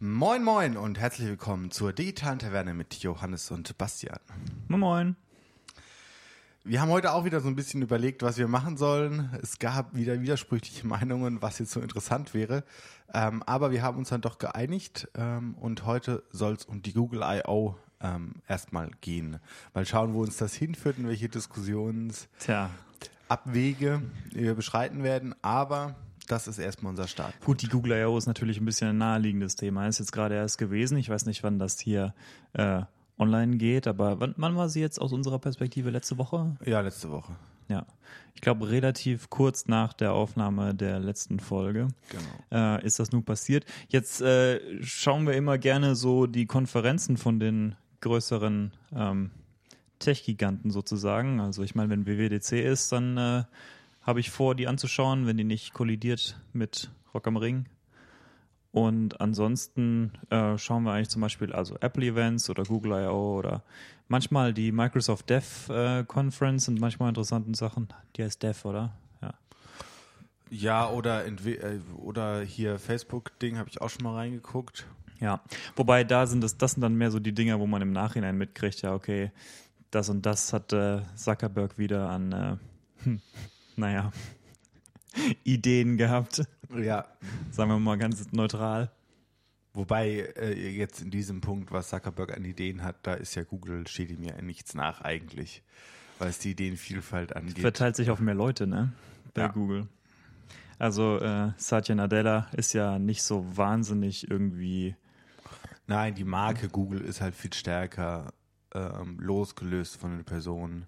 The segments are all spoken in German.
Moin Moin und herzlich willkommen zur digitalen Taverne mit Johannes und Bastian. Moin Moin. Wir haben heute auch wieder so ein bisschen überlegt, was wir machen sollen. Es gab wieder widersprüchliche Meinungen, was jetzt so interessant wäre. Ähm, aber wir haben uns dann doch geeinigt ähm, und heute soll es um die Google I.O. Ähm, erstmal gehen. Mal schauen, wo uns das hinführt und welche Diskussionsabwege wir beschreiten werden. Aber das ist erstmal unser Start. Gut, die Google I.O. ist natürlich ein bisschen ein naheliegendes Thema. Ist jetzt gerade erst gewesen. Ich weiß nicht, wann das hier äh, online geht, aber wann, wann war sie jetzt aus unserer Perspektive? Letzte Woche? Ja, letzte Woche. Ja. Ich glaube, relativ kurz nach der Aufnahme der letzten Folge Genau. äh, ist das nun passiert. Jetzt äh, schauen wir immer gerne so die Konferenzen von den größeren ähm, Tech-Giganten sozusagen. Also ich meine, wenn WWDC ist, dann äh, habe ich vor, die anzuschauen, wenn die nicht kollidiert mit Rock am Ring. Und ansonsten äh, schauen wir eigentlich zum Beispiel also Apple Events oder Google I.O. oder manchmal die Microsoft Dev äh, Conference und manchmal interessanten Sachen. Die heißt Dev, oder? Ja. Ja, oder, äh, oder hier Facebook-Ding habe ich auch schon mal reingeguckt. Ja, wobei da sind das, das sind dann mehr so die Dinger, wo man im Nachhinein mitkriegt, ja, okay, das und das hat äh, Zuckerberg wieder an, äh, hm, naja, Ideen gehabt. Ja, Sagen wir mal ganz neutral. Wobei äh, jetzt in diesem Punkt, was Zuckerberg an Ideen hat, da ist ja Google, steht ihm ja nichts nach eigentlich, weil es die Ideenvielfalt angeht. Verteilt sich auf mehr Leute, ne? Bei Ja. Google. Also äh, Satya Nadella ist ja nicht so wahnsinnig irgendwie. Nein, die Marke Google ist halt viel stärker ähm, losgelöst von den Personen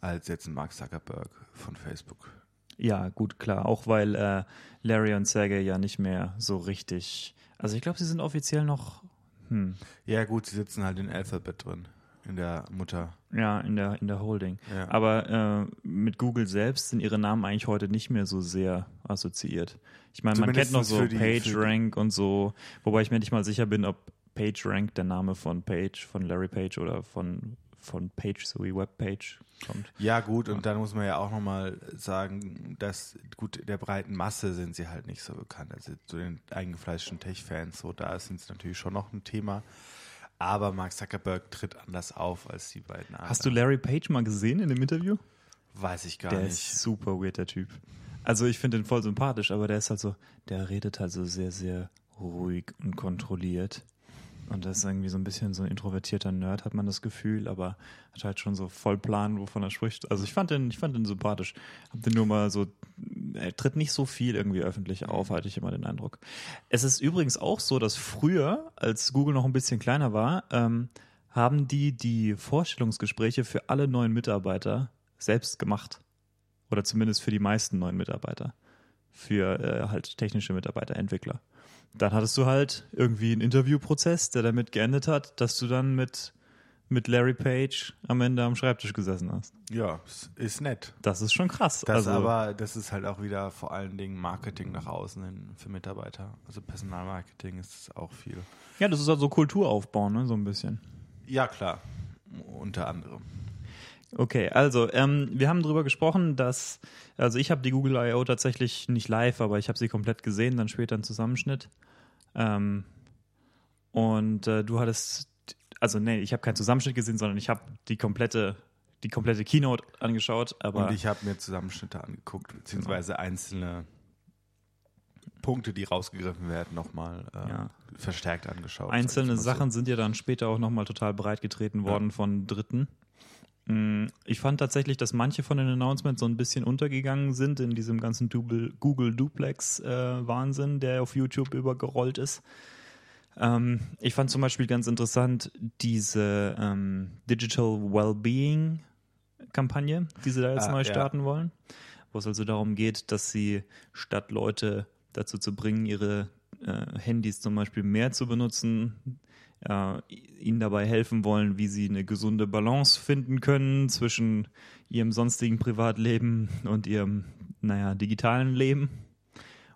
als jetzt ein Mark Zuckerberg von Facebook. Ja, gut, klar. Auch weil äh, Larry und Sergey ja nicht mehr so richtig. Also ich glaube, sie sind offiziell noch. Hm, Ja gut, sie sitzen halt in Alphabet drin, in der Mutter. Ja, in der, in der Holding. Ja. Aber äh, mit Google selbst sind ihre Namen eigentlich heute nicht mehr so sehr assoziiert. Ich meine, man kennt noch so PageRank und so, wobei ich mir nicht mal sicher bin, ob PageRank der Name von Page, von Larry Page oder von, von Page sowie Webpage kommt. Ja gut, und dann muss man ja auch nochmal sagen, dass gut, der breiten Masse sind sie halt nicht so bekannt. Also zu den eingefleischten Tech-Fans, so da sind sie natürlich schon noch ein Thema. Aber Mark Zuckerberg tritt anders auf als die beiden anderen. Hast du Larry Page mal gesehen in dem Interview? Weiß ich gar der nicht. ist super weird, der Typ. Also ich finde den voll sympathisch, aber der ist halt so, der redet halt so sehr, sehr ruhig und kontrolliert. Und das ist irgendwie so ein bisschen so ein introvertierter Nerd, hat man das Gefühl, aber hat halt schon so voll Plan, wovon er spricht. Also ich fand den, ich fand den sympathisch. Hab den nur mal so, er tritt nicht so viel irgendwie öffentlich auf, hatte ich immer den Eindruck. Es ist übrigens auch so, dass früher, als Google noch ein bisschen kleiner war, ähm, haben die die Vorstellungsgespräche für alle neuen Mitarbeiter selbst gemacht. Oder zumindest für die meisten neuen Mitarbeiter. Für äh, halt technische Mitarbeiter, Entwickler. Dann hattest du halt irgendwie einen Interviewprozess, der damit geendet hat, dass du dann mit, mit Larry Page am Ende am Schreibtisch gesessen hast. Ja, ist nett. Das ist schon krass. Das also, aber, das ist halt auch wieder vor allen Dingen Marketing nach außen hin für Mitarbeiter. Also Personalmarketing ist auch viel. ja, das ist halt so Kulturaufbau, ne, so ein bisschen. Ja, klar. Unter anderem. Okay, also ähm, wir haben darüber gesprochen, dass, also ich habe die Google I.O. tatsächlich nicht live, aber ich habe sie komplett gesehen, dann später einen Zusammenschnitt. Ähm, und äh, du hattest, also nee, ich habe keinen Zusammenschnitt gesehen, sondern ich habe die komplette, die komplette Keynote angeschaut, aber Und ich habe mir Zusammenschnitte angeguckt, beziehungsweise einzelne Punkte, die rausgegriffen werden, nochmal äh, Ja. verstärkt angeschaut. Einzelne ich mal so. Sachen sind ja dann später auch nochmal total breit getreten worden von Dritten. Mm, Ich fand tatsächlich, dass manche von den Announcements so ein bisschen untergegangen sind in diesem ganzen Google Duplex-Wahnsinn, der auf YouTube übergerollt ist. Ähm, ich fand zum Beispiel ganz interessant diese ähm, Digital Wellbeing-Kampagne, die sie da jetzt Ah, neu ja. starten wollen, wo es also darum geht, dass sie statt Leute dazu zu bringen, ihre äh, Handys zum Beispiel mehr zu benutzen, äh, ihnen dabei helfen wollen, wie sie eine gesunde Balance finden können zwischen ihrem sonstigen Privatleben und ihrem, naja, digitalen Leben.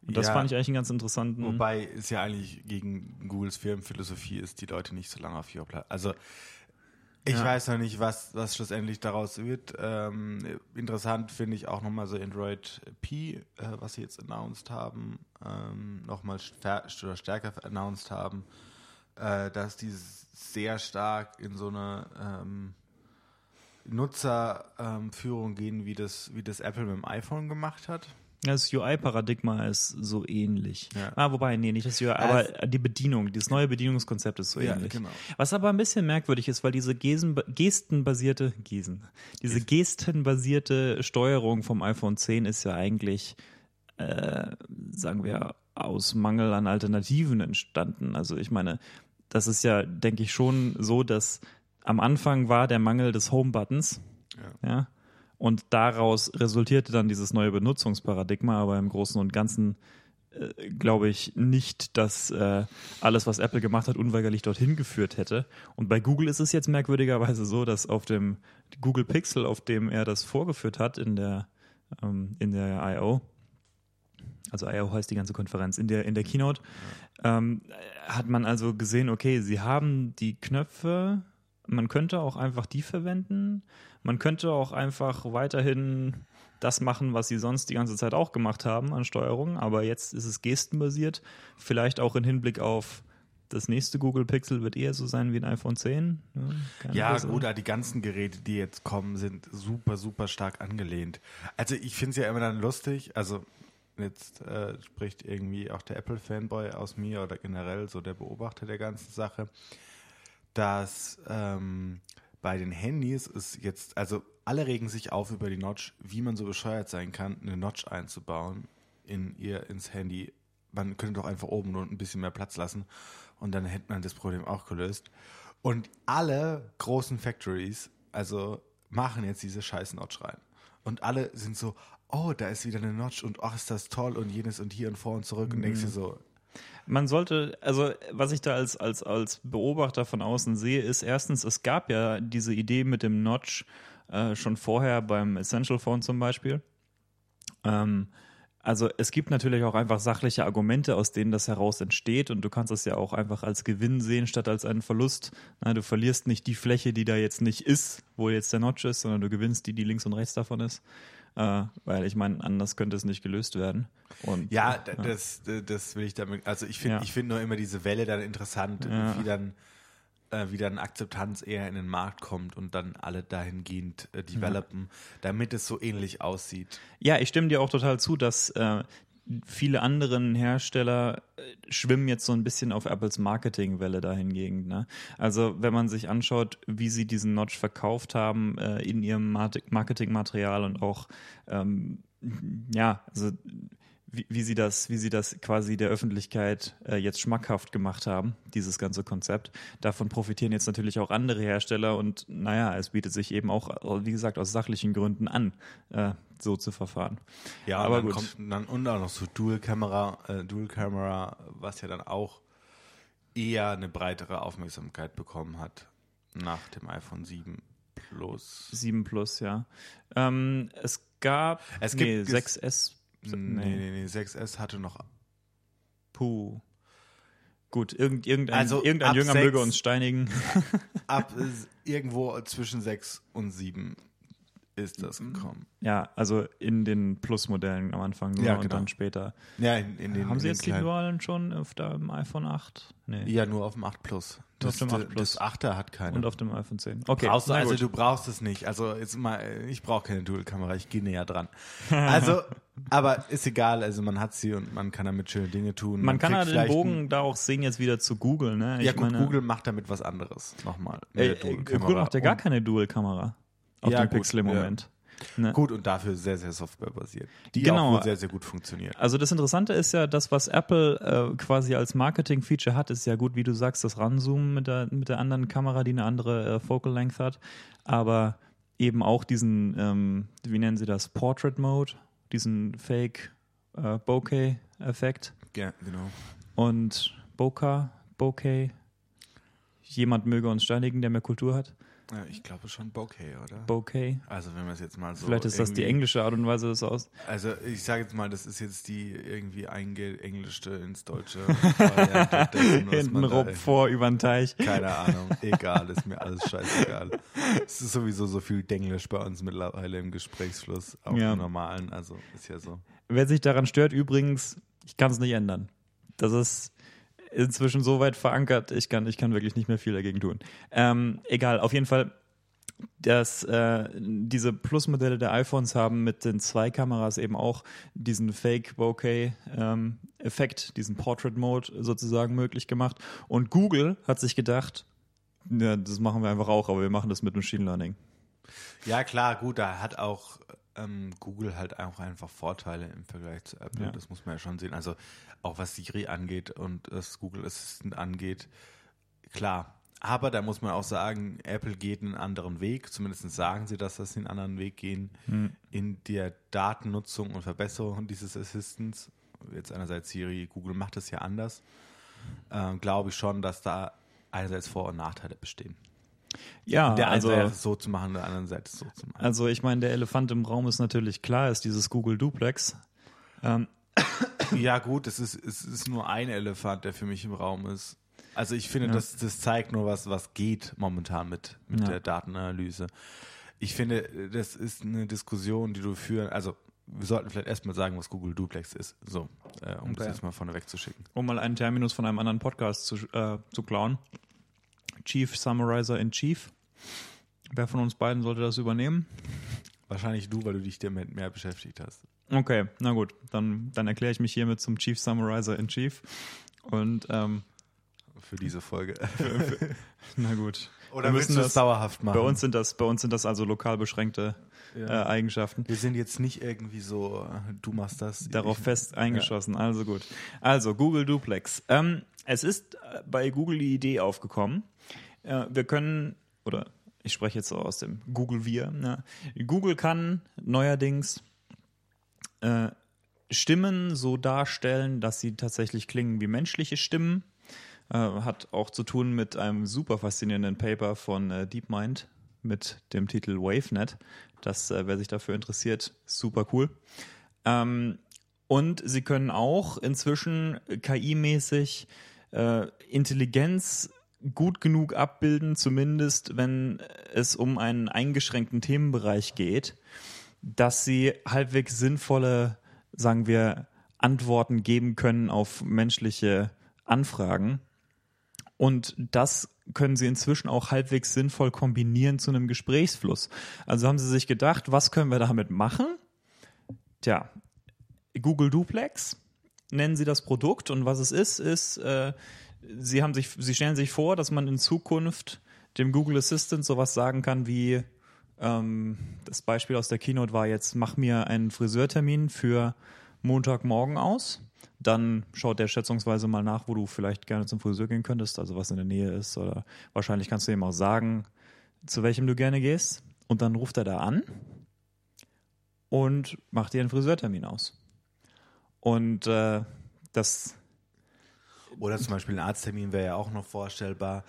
Und das Ja. fand ich eigentlich einen ganz interessanten. Wobei es ja eigentlich gegen Googles Firmenphilosophie ist, die Leute nicht so lange auf ihrer Plattform. Also Ich Ja. weiß noch nicht, was, was schlussendlich daraus wird. Ähm, interessant finde ich auch nochmal so Android P, äh, was sie jetzt announced haben, ähm, nochmal stär stärker announced haben, äh, dass die sehr stark in so eine ähm, Nutzerführung gehen, wie das, wie das Apple mit dem iPhone gemacht hat. Das UI-Paradigma ist so ähnlich. Ja. Ah, wobei, nee, nicht das UI, aber die Bedienung, dieses neue Bedienungskonzept ist so Ja, ähnlich. genau. Was aber ein bisschen merkwürdig ist, weil diese Gesen, gestenbasierte, Gesen, diese gestenbasierte Steuerung vom iPhone 10 ist ja eigentlich, äh, sagen wir, aus Mangel an Alternativen entstanden. Also ich meine, das ist ja, denke ich, schon so, dass am Anfang war der Mangel des Home-Buttons. Ja. Und daraus resultierte dann dieses neue Benutzungsparadigma, aber im Großen und Ganzen äh, glaube ich nicht, dass äh, alles, was Apple gemacht hat, unweigerlich dorthin geführt hätte. Und bei Google ist es jetzt merkwürdigerweise so, dass auf dem Google Pixel, auf dem er das vorgeführt hat in der, ähm, in der I.O., also I.O. heißt die ganze Konferenz, in der, in der Keynote, ähm, hat man also gesehen, okay, sie haben die Knöpfe, man könnte auch einfach die verwenden, man könnte auch einfach weiterhin das machen, was sie sonst die ganze Zeit auch gemacht haben an Steuerung, aber jetzt ist es gestenbasiert, vielleicht auch im Hinblick auf das nächste Google Pixel wird eher so sein wie ein iPhone 10. Ja, keine Ja, bessere. gut, die ganzen Geräte, die jetzt kommen, sind super, super stark angelehnt. Also ich finde es ja immer dann lustig, also jetzt äh, spricht irgendwie auch der Apple-Fanboy aus mir oder generell so der Beobachter der ganzen Sache, dass ähm, bei den Handys ist jetzt, also alle regen sich auf über die Notch, wie man so bescheuert sein kann, eine Notch einzubauen in ihr ins Handy. Man könnte doch einfach oben und ein bisschen mehr Platz lassen und dann hätte man das Problem auch gelöst. Und alle großen Factories, also machen jetzt diese scheiß Notch rein. Und alle sind so, oh, da ist wieder eine Notch und ach, ist das toll und jenes und hier und vor und zurück und denkst dir so, Man sollte, also was ich da als, als, als Beobachter von außen sehe, ist erstens, es gab ja diese Idee mit dem Notch äh, schon vorher beim Essential Phone zum Beispiel. Ähm, also es gibt natürlich auch einfach sachliche Argumente, aus denen das heraus entsteht und du kannst es ja auch einfach als Gewinn sehen, statt als einen Verlust. Na, du verlierst nicht die Fläche, die da jetzt nicht ist, wo jetzt der Notch ist, sondern du gewinnst die, die links und rechts davon ist. Äh, weil ich meine, anders könnte es nicht gelöst werden. Und, Ja, äh, d- das, das will ich damit. Also ich finde, Ja. ich finde nur immer diese Welle dann interessant, Ja. wie dann äh, wie dann Akzeptanz eher in den Markt kommt und dann alle dahingehend äh, developen, damit es so ähnlich aussieht. Ja, ich stimme dir auch total zu, dass äh, viele anderen Hersteller äh, schwimmen jetzt so ein bisschen auf Apples Marketingwelle dahingegen. Ne? Also wenn man sich anschaut, wie sie diesen Notch verkauft haben äh, in ihrem Marketingmaterial und auch ähm, ja, also wie, wie sie das, wie sie das quasi der Öffentlichkeit äh, jetzt schmackhaft gemacht haben, dieses ganze Konzept. Davon profitieren jetzt natürlich auch andere Hersteller und naja, es bietet sich eben auch, wie gesagt, aus sachlichen Gründen an, äh, so zu verfahren. Ja, Aber dann gut. kommt dann und auch noch so Dual Camera, äh, Dual Camera, was ja dann auch eher eine breitere Aufmerksamkeit bekommen hat nach dem iPhone 7 Plus. 7 Plus, ja. Ähm, es gab Es nee, gibt ges- 6S. Nee, nee, nee, 6S hatte noch Puh. Gut, irgend, irgendein, Also irgendein Jünger sechs- möge uns steinigen. ab irgendwo zwischen 6 und 7 ist das Mhm. gekommen. Ja, also in den Plus-Modellen am Anfang nur Ja, und genau. dann später. Ja, in, in den Haben in Sie den jetzt die Dualen schon auf dem iPhone 8? Nee. Ja, nur auf dem 8 Plus. Nur Das, auf dem 8 Plus. das 8er hat keine. Und auf dem iPhone 10. Okay, brauchst also gut. du brauchst es nicht. Also jetzt mal, ich brauche keine Dual-Kamera, ich gehe näher dran. Also, aber ist egal, also man hat sie und man kann damit schöne Dinge tun. Man kann ja kriegt den Bogen da auch sehen jetzt wieder zu Google, ne? Ich ja gut, meine, Google macht damit was anderes. Nochmal. Äh, äh. Google macht ja gar Und- keine Dual-Kamera auf Ja, dem gut, Pixel im ja. Moment. Ne? Gut und dafür sehr, sehr softwarebasiert. Die Genau. auch sehr, sehr gut funktioniert. Also das Interessante ist ja, das, was Apple äh, quasi als Marketing-Feature hat, ist ja gut, wie du sagst, das Ranzoomen mit der, mit der anderen Kamera, die eine andere äh, Focal Length hat, aber eben auch diesen, ähm, wie nennen sie das, Portrait Mode, diesen Fake äh, Bokeh-Effekt Ja, genau. und Bokeh, Bokeh, jemand möge uns steinigen, der mehr Kultur hat. Ja, ich glaube schon Bokeh, oder? Bokeh. Also wenn man es jetzt mal so. Vielleicht ist das die englische Art und Weise, das aus. Also ich sage jetzt mal, das ist jetzt die irgendwie eingeenglischte ins Deutsche dessen, Hinten rob vor über den Teich. Keine Ahnung, egal, ist mir alles scheißegal. Es ist sowieso so viel Denglisch bei uns mittlerweile im Gesprächsfluss, auch Ja. im normalen, also ist ja so. Wer sich daran stört, übrigens, ich kann es nicht ändern. Das ist inzwischen so weit verankert, ich kann, ich kann wirklich nicht mehr viel dagegen tun. Ähm, egal, auf jeden Fall, dass äh, diese Plus-Modelle der iPhones haben mit den zwei Kameras eben auch diesen Fake-Bokeh-Effekt, diesen Portrait-Mode sozusagen möglich gemacht. Und Google hat sich gedacht, ja, das machen wir einfach auch, aber wir machen das mit Machine Learning. Ja klar, gut, da hat auch ähm, Google halt auch einfach Vorteile im Vergleich zu Apple, Ja. das muss man ja schon sehen. Also auch was Siri angeht und das Google Assistant angeht, klar. Aber da muss man auch sagen, Apple geht einen anderen Weg, zumindest sagen sie, dass das einen anderen Weg gehen in der Datennutzung und Verbesserung dieses Assistants. Jetzt einerseits Siri, Google macht das ja anders. Ähm, Glaube ich schon, dass da einerseits Vor- und Nachteile bestehen. Ja, der einen also, Seite so zu machen, der anderen Seite so zu machen. also ich meine, der Elefant im Raum ist natürlich klar, ist dieses Google Duplex. Ähm, Ja, gut, es ist, es ist nur ein Elefant, der für mich im Raum ist. Also ich finde, Ja. das, das zeigt nur, was, was geht momentan mit, mit Ja. der Datenanalyse. Ich finde, das ist eine Diskussion, die du führen. Also wir sollten vielleicht erstmal sagen, was Google Duplex ist. So, äh, um das Okay. jetzt mal vorne wegzuschicken. um mal einen Terminus von einem anderen Podcast zu, äh, zu klauen. Chief Summarizer in Chief. Wer von uns beiden sollte das übernehmen? Wahrscheinlich du, weil du dich damit mehr beschäftigt hast. Okay, na gut, dann, dann erkläre ich mich hiermit zum Chief Summarizer in Chief. Und ähm, Für diese Folge. na gut. Oder Wir müssen das dauerhaft machen? Bei uns sind das, bei uns sind das also lokal beschränkte Ja. äh, Eigenschaften. wir sind jetzt nicht irgendwie so, äh, du machst das. Darauf fest eingeschossen. Also gut. Also Google Duplex. Ähm, es ist äh, bei Google die Idee aufgekommen. Äh, wir können, oder ich spreche jetzt so aus dem Google Wir. Ne? Google kann neuerdings äh, Stimmen so darstellen, dass sie tatsächlich klingen wie menschliche Stimmen. Äh, hat auch zu tun mit einem super faszinierenden Paper von äh, DeepMind mit dem Titel WaveNet. Das, äh, wer sich dafür interessiert, super cool. Ähm, und sie können auch inzwischen KI-mäßig äh, Intelligenz gut genug abbilden, zumindest wenn es um einen eingeschränkten Themenbereich geht, dass sie halbwegs sinnvolle, sagen wir, Antworten geben können auf menschliche Anfragen. Und das können sie inzwischen auch halbwegs sinnvoll kombinieren zu einem Gesprächsfluss. Also haben sie sich gedacht, was können wir damit machen? Tja, Google Duplex nennen sie das Produkt und was es ist, ist, äh, sie haben sich, sie stellen sich vor, dass man in Zukunft dem Google Assistant sowas sagen kann wie ähm, das Beispiel aus der Keynote war jetzt, mach mir einen Friseurtermin für Montagmorgen aus. Dann schaut der schätzungsweise mal nach, wo du vielleicht gerne zum Friseur gehen könntest, also was in der Nähe ist. Oder wahrscheinlich kannst du ihm auch sagen, zu welchem du gerne gehst. Und dann ruft er da an und macht dir einen Friseurtermin aus. Und äh, das Oder zum Beispiel ein Arzttermin wäre ja auch noch vorstellbar.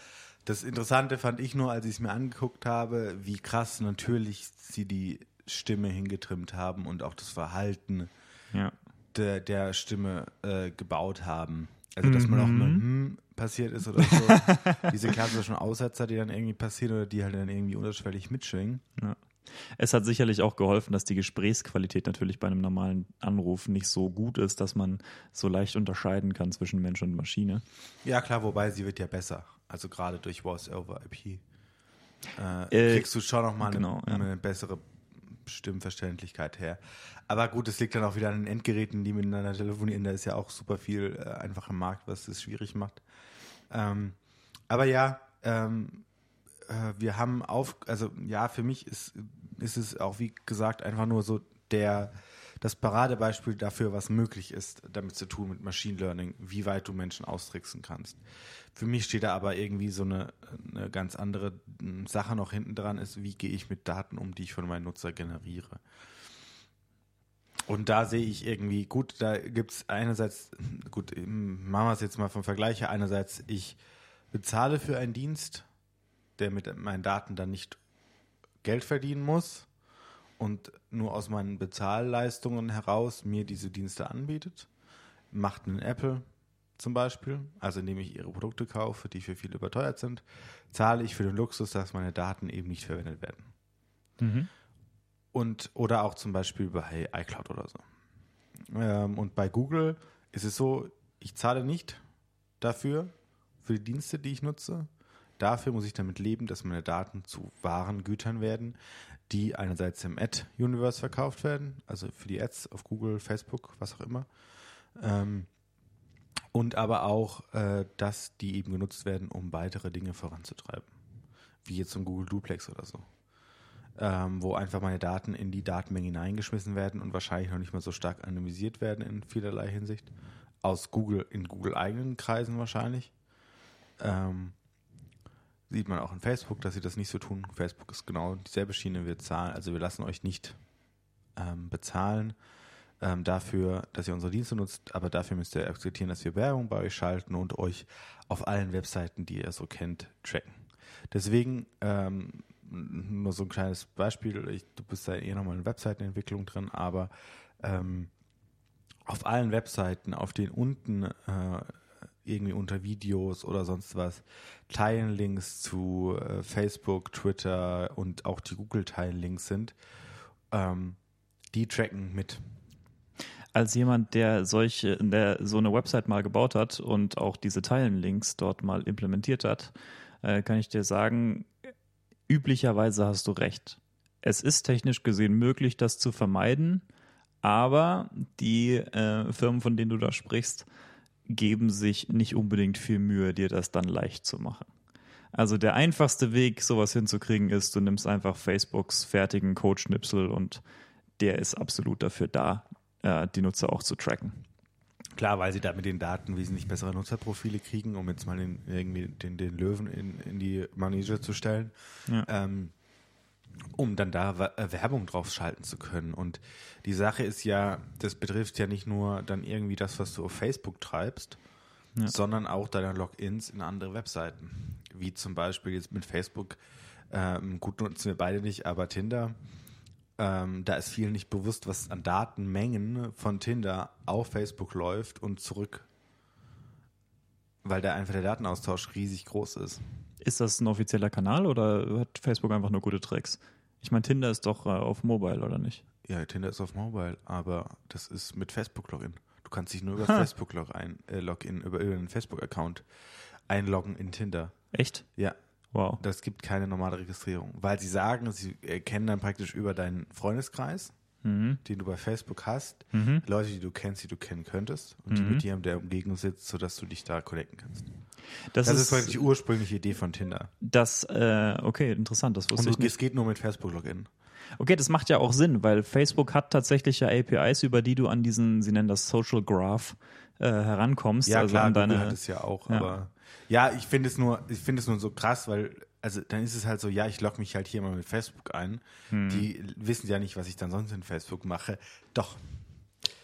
Das Interessante fand ich nur, als ich es mir angeguckt habe, wie krass natürlich sie die Stimme hingetrimmt haben und auch das Verhalten ja. Der, der Stimme äh, gebaut haben. Also, dass man auch Mhm. mal hm passiert ist oder so. Diese klassischen Aussetzer, die dann irgendwie passieren oder die halt dann irgendwie unterschwellig mitschwingen. Ja. Es hat sicherlich auch geholfen, dass die Gesprächsqualität natürlich bei einem normalen Anruf nicht so gut ist, dass man so leicht unterscheiden kann zwischen Mensch und Maschine. Ja, klar, wobei sie wird ja besser. Also gerade durch Voice over IP äh, Äh, kriegst du schon nochmal genau, ja. eine, eine bessere Stimmverständlichkeit her. Aber gut, es liegt dann auch wieder an den Endgeräten, die miteinander telefonieren. Da ist ja auch super viel äh, einfach im Markt, was das schwierig macht. Ähm, aber ja, ähm, äh, wir haben auf, also ja, für mich ist, ist es auch wie gesagt einfach nur so der das Paradebeispiel dafür, was möglich ist, damit zu tun mit Machine Learning, wie weit du Menschen austricksen kannst. Für mich steht da aber irgendwie so eine, eine ganz andere Sache noch hinten dran ist, wie gehe ich mit Daten um, die ich von meinen Nutzer generiere. Und da sehe ich irgendwie, gut, da gibt es einerseits, gut, machen wir es jetzt mal vom Vergleich her, einerseits ich bezahle für einen Dienst der mit meinen Daten dann nicht Geld verdienen muss und nur aus meinen Bezahlleistungen heraus mir diese Dienste anbietet. Macht einen Apple zum Beispiel, also indem ich ihre Produkte kaufe, die für viele überteuert sind, zahle ich für den Luxus, dass meine Daten eben nicht verwendet werden. Mhm. Und oder auch zum Beispiel bei iCloud oder so. Ähm, und bei Google ist es so, ich zahle nicht dafür, für die Dienste, die ich nutze. Dafür muss ich damit leben, dass meine Daten zu wahren Gütern werden, die einerseits im Ad-Universe verkauft werden, also für die Ads auf Google, Facebook, was auch immer. Ähm, und aber auch, äh, dass die eben genutzt werden, um weitere Dinge voranzutreiben. Wie jetzt zum Google Duplex oder so. Ähm, wo einfach meine Daten in die Datenmenge hineingeschmissen werden und wahrscheinlich noch nicht mal so stark anonymisiert werden in vielerlei Hinsicht. Aus Google, in Google eigenen Kreisen wahrscheinlich. Ähm, sieht man auch in Facebook, dass sie das nicht so tun. Facebook ist genau dieselbe Schiene. Wir zahlen, also wir lassen euch nicht ähm, bezahlen ähm, dafür, dass ihr unsere Dienste nutzt, aber dafür müsst ihr akzeptieren, dass wir Werbung bei euch schalten und euch auf allen Webseiten, die ihr so kennt, tracken. Deswegen ähm, nur so ein kleines Beispiel. Ich, du bist da eh nochmal in Webseitenentwicklung drin, aber ähm, auf allen Webseiten, auf denen unten äh, irgendwie unter Videos oder sonst was Teilenlinks zu äh, Facebook, Twitter und auch die Google-Teilenlinks sind, ähm, die tracken mit. Als jemand, der solche, der so eine Website mal gebaut hat und auch diese Teilenlinks dort mal implementiert hat, äh, kann ich dir sagen, üblicherweise hast du recht. Es ist technisch gesehen möglich, das zu vermeiden, aber die äh, Firmen, von denen du da sprichst, geben sich nicht unbedingt viel Mühe, dir das dann leicht zu machen. Also der einfachste Weg, sowas hinzukriegen, ist, du nimmst einfach Facebooks fertigen Codeschnipsel und der ist absolut dafür da, äh, die Nutzer auch zu tracken. Klar, weil sie da mit den Daten wesentlich bessere Nutzerprofile kriegen, um jetzt mal den, irgendwie den, den Löwen in, in die Manege zu stellen. Ja. Ähm, um dann da äh, Werbung drauf schalten zu können. Und die Sache ist ja, das betrifft ja nicht nur dann irgendwie das, was du auf Facebook treibst, Ja. sondern auch deine Logins in andere Webseiten. Wie zum Beispiel jetzt mit Facebook, ähm, gut nutzen wir beide nicht, aber Tinder. Ähm, da ist vielen nicht bewusst, was an Datenmengen von Tinder auf Facebook läuft und zurück. Weil da einfach der Datenaustausch riesig groß ist. Ist das ein offizieller Kanal oder hat Facebook einfach nur gute Tricks? Ich meine, Tinder ist doch äh, auf Mobile, oder nicht? Ja, Tinder ist auf Mobile, aber das ist mit Facebook-Login. Du kannst dich nur über Ha. Facebook-Login, äh, Login, über, über einen Facebook-Account einloggen in Tinder. Echt? Ja, Wow. das gibt keine normale Registrierung, weil sie sagen, sie erkennen dann praktisch über deinen Freundeskreis, Mhm. den du bei Facebook hast, Mhm. Leute, die du kennst, die du kennen könntest und die Mhm. mit dir in der Umgebung sitzt, sodass du dich da connecten kannst. Das, Das, ist ist, die ursprüngliche Idee von Tinder. das, äh, okay, interessant, das wusste Und ich nicht. es geht nur mit Facebook-Login. Okay, das macht ja auch Sinn, weil Facebook hat tatsächlich ja APIs, über die du an diesen, sie nennen das Social Graph, äh, herankommst. Ja, also klar, an Google deine, hat es ja auch, Ja. aber ja, ich finde es nur, ich finde es nur so krass, weil also dann ist es halt so, ja, ich logge mich halt hier mal mit Facebook ein. Hm. Die wissen ja nicht, was ich dann sonst in Facebook mache. Doch.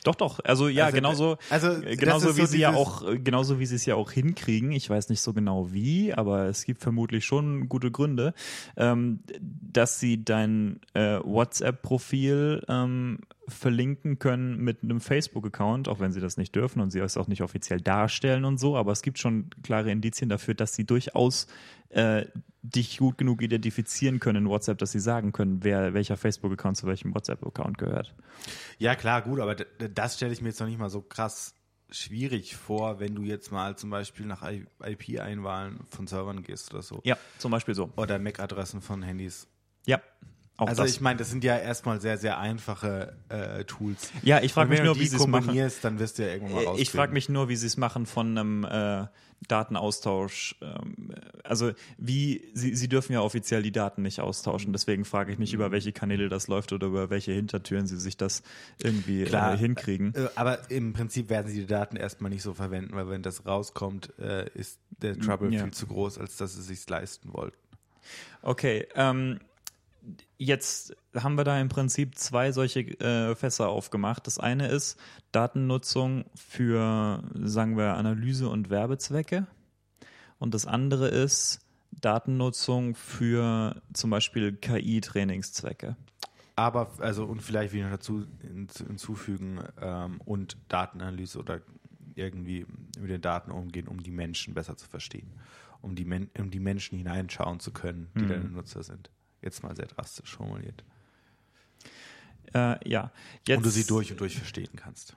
Doch, doch. Also ja, Also, genauso, also, äh, genauso wie so sie ja auch, äh, genauso wie sie es ja auch hinkriegen. Ich weiß nicht so genau wie, aber es gibt vermutlich schon gute Gründe, ähm, dass sie dein äh, WhatsApp-Profil ähm, verlinken können mit einem Facebook-Account, auch wenn sie das nicht dürfen und sie es auch nicht offiziell darstellen und so. Aber es gibt schon klare Indizien dafür, dass sie durchaus äh, dich gut genug identifizieren können in WhatsApp, dass sie sagen können, wer welcher Facebook-Account zu welchem WhatsApp-Account gehört. Ja, klar, gut, aber das stelle ich mir jetzt noch nicht mal so krass schwierig vor, wenn du jetzt mal zum Beispiel nach IP-Einwahlen von Servern gehst oder so. Ja, zum Beispiel so. Oder MAC-Adressen von Handys. Ja. Auch Also das. ich meine, das sind ja erstmal sehr, sehr einfache äh, Tools. Ja, ich frage mich wenn nur, du wie sie es machen. kombinierst, dann wirst du ja irgendwann mal Äh, Ich rauskriegen. frage mich nur, wie sie es machen von einem äh, Datenaustausch. Ähm, also wie sie, sie dürfen ja offiziell die Daten nicht austauschen. Deswegen frage ich mich, über welche Kanäle das läuft oder über welche Hintertüren sie sich das irgendwie Klar. äh, hinkriegen. Äh, Aber im Prinzip werden sie die Daten erstmal nicht so verwenden, weil wenn das rauskommt, äh, ist der Trouble Ja. viel zu groß, als dass sie sich leisten wollten. Okay, ähm, jetzt haben wir da im Prinzip zwei solche äh, Fässer aufgemacht. Das eine ist Datennutzung für, sagen wir, Analyse- und Werbezwecke. Und das andere ist Datennutzung für zum Beispiel KI-Trainingszwecke. Aber, also, und vielleicht wieder dazu hinzufügen ähm, und Datenanalyse oder irgendwie mit den Daten umgehen, um die Menschen besser zu verstehen. Um die, Men um die Menschen hineinschauen zu können, die Mhm. deine Nutzer sind. Jetzt mal sehr drastisch formuliert. Äh, ja, jetzt, und du sie durch und durch verstehen kannst.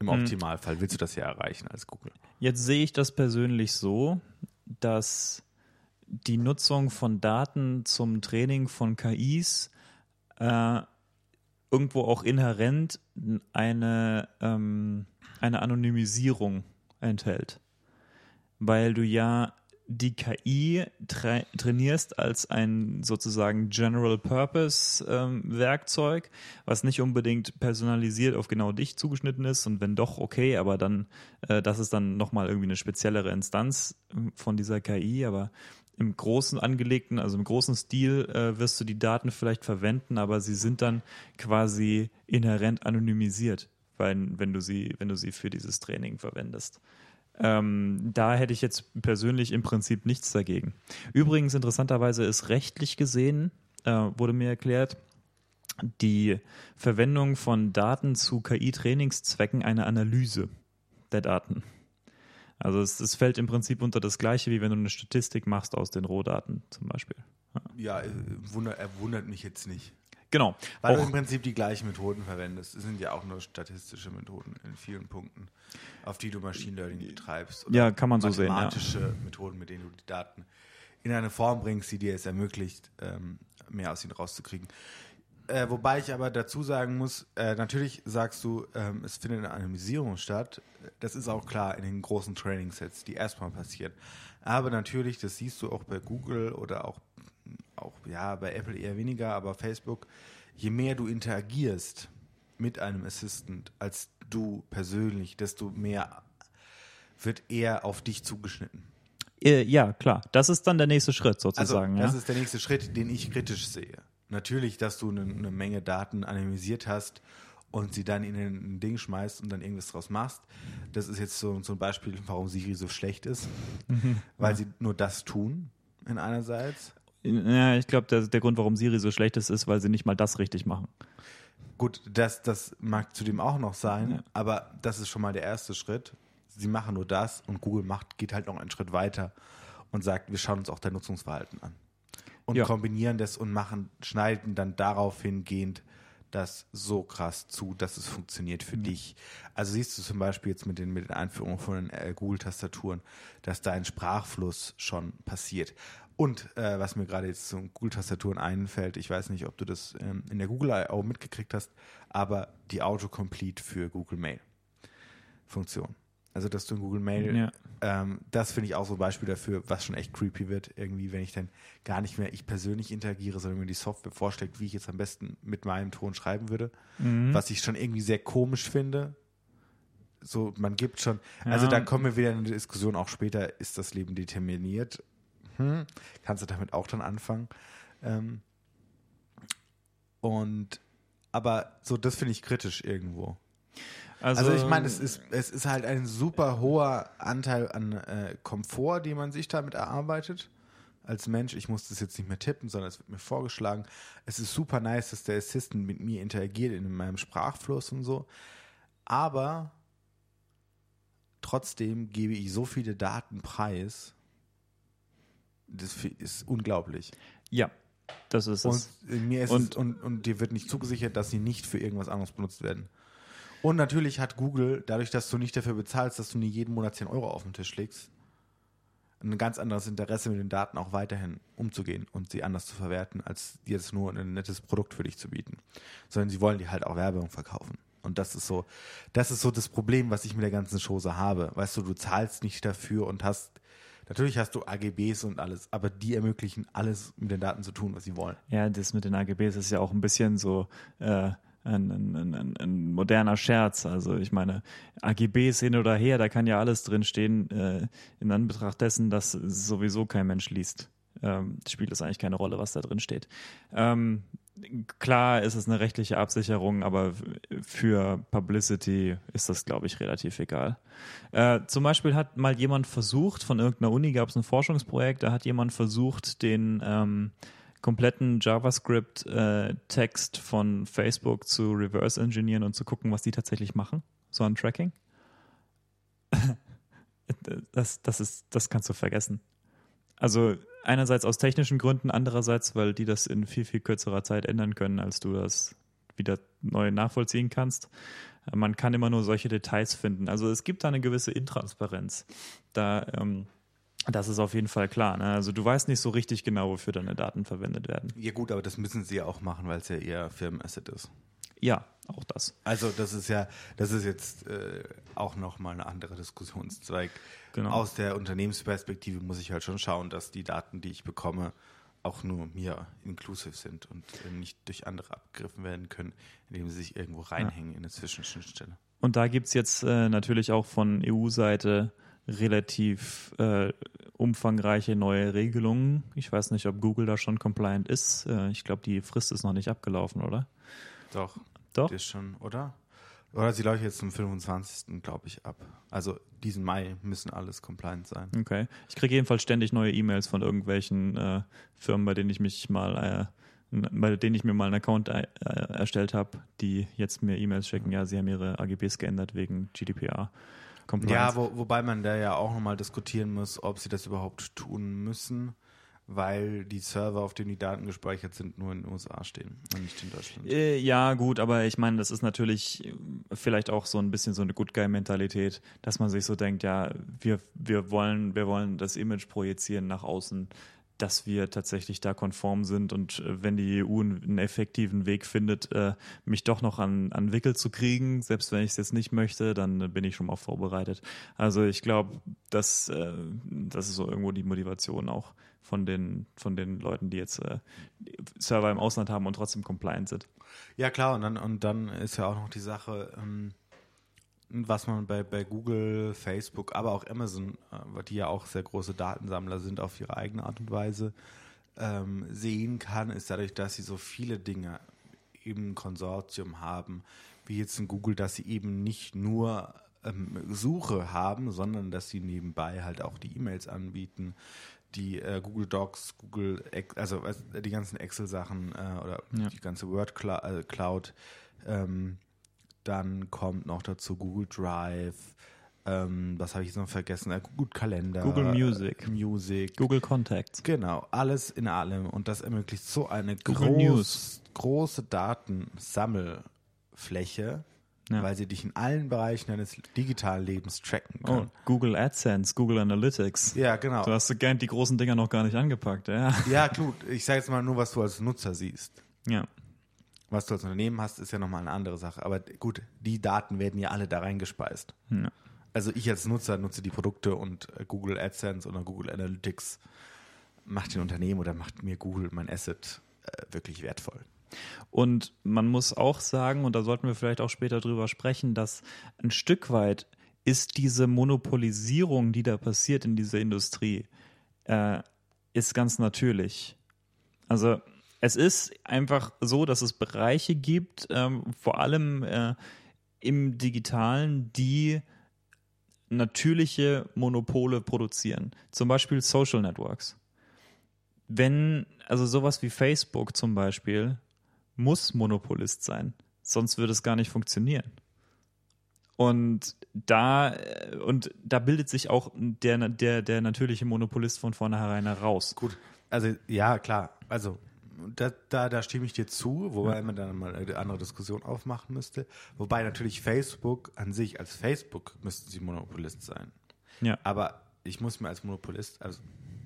Im Mhm. Optimalfall willst du das ja erreichen als Google. Jetzt sehe ich das persönlich so, dass die Nutzung von Daten zum Training von KIs äh, irgendwo auch inhärent eine, ähm, eine Anonymisierung enthält. Weil du ja die KI tra trainierst als ein sozusagen General Purpose ähm, Werkzeug, was nicht unbedingt personalisiert auf genau dich zugeschnitten ist und wenn doch, okay, aber dann, äh, das ist dann nochmal irgendwie eine speziellere Instanz äh, von dieser KI, aber im großen angelegten, also im großen Stil äh, wirst du die Daten vielleicht verwenden, aber sie sind dann quasi inhärent anonymisiert, weil, wenn du sie, wenn du sie für dieses Training verwendest. Ähm, da hätte ich jetzt persönlich im Prinzip nichts dagegen. Übrigens, interessanterweise ist rechtlich gesehen, äh, wurde mir erklärt, die Verwendung von Daten zu KI-Trainingszwecken eine Analyse der Daten. Also es, es fällt im Prinzip unter das Gleiche, wie wenn du eine Statistik machst aus den Rohdaten zum Beispiel. Ja, äh, wunder, er wundert mich jetzt nicht. Genau. Weil du Auch, im Prinzip die gleichen Methoden verwendest. Es sind ja auch nur statistische Methoden in vielen Punkten, auf die du Machine Learning betreibst. Ja, kann man so sehen, ja. Mathematische Methoden, mit denen du die Daten in eine Form bringst, die dir es ermöglicht, ähm, mehr aus ihnen rauszukriegen. Äh, wobei ich aber dazu sagen muss, äh, natürlich sagst du, ähm, es findet eine Anonymisierung statt. Das ist auch klar in den großen Training-Sets, die erstmal passieren. Aber natürlich, das siehst du auch bei Google oder auch, auch ja, bei Apple eher weniger, aber Facebook, je mehr du interagierst mit einem Assistant als du persönlich, desto mehr wird er auf dich zugeschnitten. äh, ja, klar. Das ist dann der nächste Schritt sozusagen. Also, das ja? ist der nächste Schritt, den ich kritisch sehe. Natürlich, dass du eine, eine Menge Daten anonymisiert hast und sie dann in ein Ding schmeißt und dann irgendwas draus machst. Das ist jetzt so, so ein Beispiel, warum Siri so schlecht ist, weil sie nur das tun, in einerseits. Ja, ich glaube, der, der Grund, warum Siri so schlecht ist, ist, weil sie nicht mal das richtig machen. Gut, das, das mag zudem auch noch sein, Ja. aber das ist schon mal der erste Schritt. Sie machen nur das und Google macht, geht halt noch einen Schritt weiter und sagt, wir schauen uns auch dein Nutzungsverhalten an. Und Ja. kombinieren das und machen, schneiden dann darauf hingehend das so krass zu, dass es funktioniert für dich. Also siehst du zum Beispiel jetzt mit den, mit den Einführungen von den äh, Google-Tastaturen, dass da ein Sprachfluss schon passiert. Und äh, was mir gerade jetzt zu Google-Tastaturen einfällt, ich weiß nicht, ob du das ähm, in der Google I.O. mitgekriegt hast, aber die Autocomplete für Google Mail Funktion. Also, dass du in Google Mail, Ja. ähm, das finde ich auch so ein Beispiel dafür, was schon echt creepy wird, irgendwie, wenn ich dann gar nicht mehr ich persönlich interagiere, sondern mir die Software vorschlägt, wie ich jetzt am besten mit meinem Ton schreiben würde, Mhm. was ich schon irgendwie sehr komisch finde. So, man gibt schon, also Ja. da kommen wir wieder in eine Diskussion, auch später ist das Leben determiniert. Hm, kannst du damit auch dann anfangen. Ähm, und, aber so, das finde ich kritisch irgendwo. Also, ich meine, es ist, es ist halt ein super hoher Anteil an äh, Komfort, den man sich damit erarbeitet. Als Mensch, ich muss das jetzt nicht mehr tippen, sondern es wird mir vorgeschlagen. Es ist super nice, dass der Assistant mit mir interagiert in meinem Sprachfluss und so. Aber trotzdem gebe ich so viele Daten preis. Das ist unglaublich. Ja, das ist Und es. mir ist Und- es, und, und dir wird nicht zugesichert, dass sie nicht für irgendwas anderes benutzt werden. Und natürlich hat Google, dadurch, dass du nicht dafür bezahlst, dass du nie jeden Monat 10 Euro auf den Tisch legst, ein ganz anderes Interesse mit den Daten auch weiterhin umzugehen und sie anders zu verwerten, als jetzt nur ein nettes Produkt für dich zu bieten. Sondern sie wollen dir halt auch Werbung verkaufen. Und das ist so, das ist so das Problem, was ich mit der ganzen Chose habe. Weißt du, du zahlst nicht dafür und hast, natürlich hast du AGBs und alles, aber die ermöglichen alles mit den Daten zu tun, was sie wollen. Ja, das mit den AGBs ist ja auch ein bisschen so äh, ein, ein, ein, ein, moderner Scherz. Also ich meine, AGBs hin oder her, da kann ja alles drin stehen, äh, in Anbetracht dessen, dass sowieso kein Mensch liest. Ähm, spielt es eigentlich keine Rolle, was da drin steht. Ähm, klar ist es eine rechtliche Absicherung, aber für Publicity ist das, glaube ich, relativ egal. Äh, zum Beispiel hat mal jemand versucht, von irgendeiner Uni gab es ein Forschungsprojekt, da hat jemand versucht, den ähm, kompletten JavaScript-Text äh, von Facebook zu reverse engineeren und zu gucken, was die tatsächlich machen, so an Tracking. das, das, ist, das kannst du vergessen. Also einerseits aus technischen Gründen, andererseits, weil die das in viel, viel kürzerer Zeit ändern können, als du das wieder neu nachvollziehen kannst. Man kann immer nur solche Details finden. Also es gibt da eine gewisse Intransparenz. Da, ähm, das ist auf jeden Fall klar. Ne? Also du weißt nicht so richtig genau, wofür deine Daten verwendet werden. Ja gut, aber das müssen sie ja auch machen, weil es ja eher Firmenasset ist. Ja, auch das. Also das ist ja, das ist jetzt äh, auch nochmal eine andere Diskussionszweig. Genau. Aus der Unternehmensperspektive muss ich halt schon schauen, dass die Daten, die ich bekomme, auch nur mir inclusive sind und äh, nicht durch andere abgegriffen werden können, indem sie sich irgendwo reinhängen ja. in eine Zwischenschnittstelle. Und da gibt es jetzt äh, natürlich auch von EU-Seite relativ äh, umfangreiche neue Regelungen. Ich weiß nicht, ob Google da schon compliant ist. Äh, ich glaube, die Frist ist noch nicht abgelaufen, oder? Doch. Doch? Die ist schon, oder? Oder sie läuft jetzt zum 25. glaube ich ab. Also diesen Mai müssen alles compliant sein. Okay. Ich kriege jedenfalls ständig neue E-Mails von irgendwelchen äh, Firmen, bei denen ich mich mal, äh, bei denen ich mir mal einen Account äh, erstellt habe, die jetzt mir E-Mails schicken, ja, sie haben ihre AGBs geändert wegen GDPR. Compliance. Ja, wo, wobei man da ja auch nochmal diskutieren muss, ob sie das überhaupt tun müssen weil die Server, auf denen die Daten gespeichert sind, nur in den USA stehen und nicht in Deutschland. Äh, ja, gut, aber ich meine, das ist natürlich äh, vielleicht auch so ein bisschen so eine Good Guy-Mentalität, dass man sich so denkt, ja, wir, wir, wollen, wir wollen das Image projizieren nach außen, dass wir tatsächlich da konform sind und äh, wenn die EU einen, effektiven Weg findet, mich doch noch an, an Wickel zu kriegen, selbst wenn ich es jetzt nicht möchte, dann bin ich schon mal vorbereitet. Also ich glaube, das, das ist so irgendwo die Motivation auch von den, von den Leuten, die jetzt äh, Server im Ausland haben und trotzdem compliant sind. Ja, klar, und dann, und dann ist ja auch noch die Sache, ähm, was man bei, bei Google, Facebook, aber auch Amazon, äh, die ja auch sehr große Datensammler sind auf ihre eigene Art und Weise, ähm, sehen kann, ist dadurch, dass sie so viele Dinge im Konsortium haben, wie jetzt in Google, dass sie eben nicht nur ähm, Suche haben, sondern dass sie nebenbei halt auch die E-Mails anbieten, die äh, Google Docs, Google, also äh, die ganzen Excel-Sachen äh, oder ja. die ganze Word äh, Cloud. Ähm, dann kommt noch dazu Google Drive. Ähm, was habe ich jetzt noch vergessen? Äh, Google Kalender. Google Music. Music. Google Contacts. Genau, alles in allem. Und das ermöglicht so eine groß, große Datensammelfläche ja. weil sie dich in allen Bereichen deines digitalen Lebens tracken können. Oh, Google AdSense, Google Analytics. Ja, genau. Du hast gern die großen Dinger noch gar nicht angepackt, ja. Ja, gut. Ich sage jetzt mal nur, was du als Nutzer siehst. Ja. Was du als Unternehmen hast, ist ja nochmal eine andere Sache. Aber gut, die Daten werden ja alle da reingespeist. Ja. Also ich als Nutzer nutze die Produkte und äh, Google AdSense oder Google Analytics macht den Unternehmen oder macht mir Google mein Asset äh, wirklich wertvoll. Und man muss auch sagen, und da sollten wir vielleicht auch später drüber sprechen, dass ein Stück weit ist diese Monopolisierung, die da passiert in dieser Industrie, äh, ist ganz natürlich. Also es ist einfach so, dass es Bereiche gibt, ähm, vor allem äh, im digitalen, die natürliche Monopole produzieren. Zum Beispiel Social Networks. Wenn, also sowas wie Facebook zum Beispiel, muss Monopolist sein. Sonst würde es gar nicht funktionieren. Und da, und da bildet sich auch der, der, der natürliche Monopolist von vornherein heraus. Gut, also ja, klar. Also da, da, da stimme ich dir zu, wobei ja. man dann mal eine andere Diskussion aufmachen müsste. Wobei natürlich Facebook an sich, als Facebook müssten sie Monopolist sein. Ja. Aber ich muss mir als Monopolist, also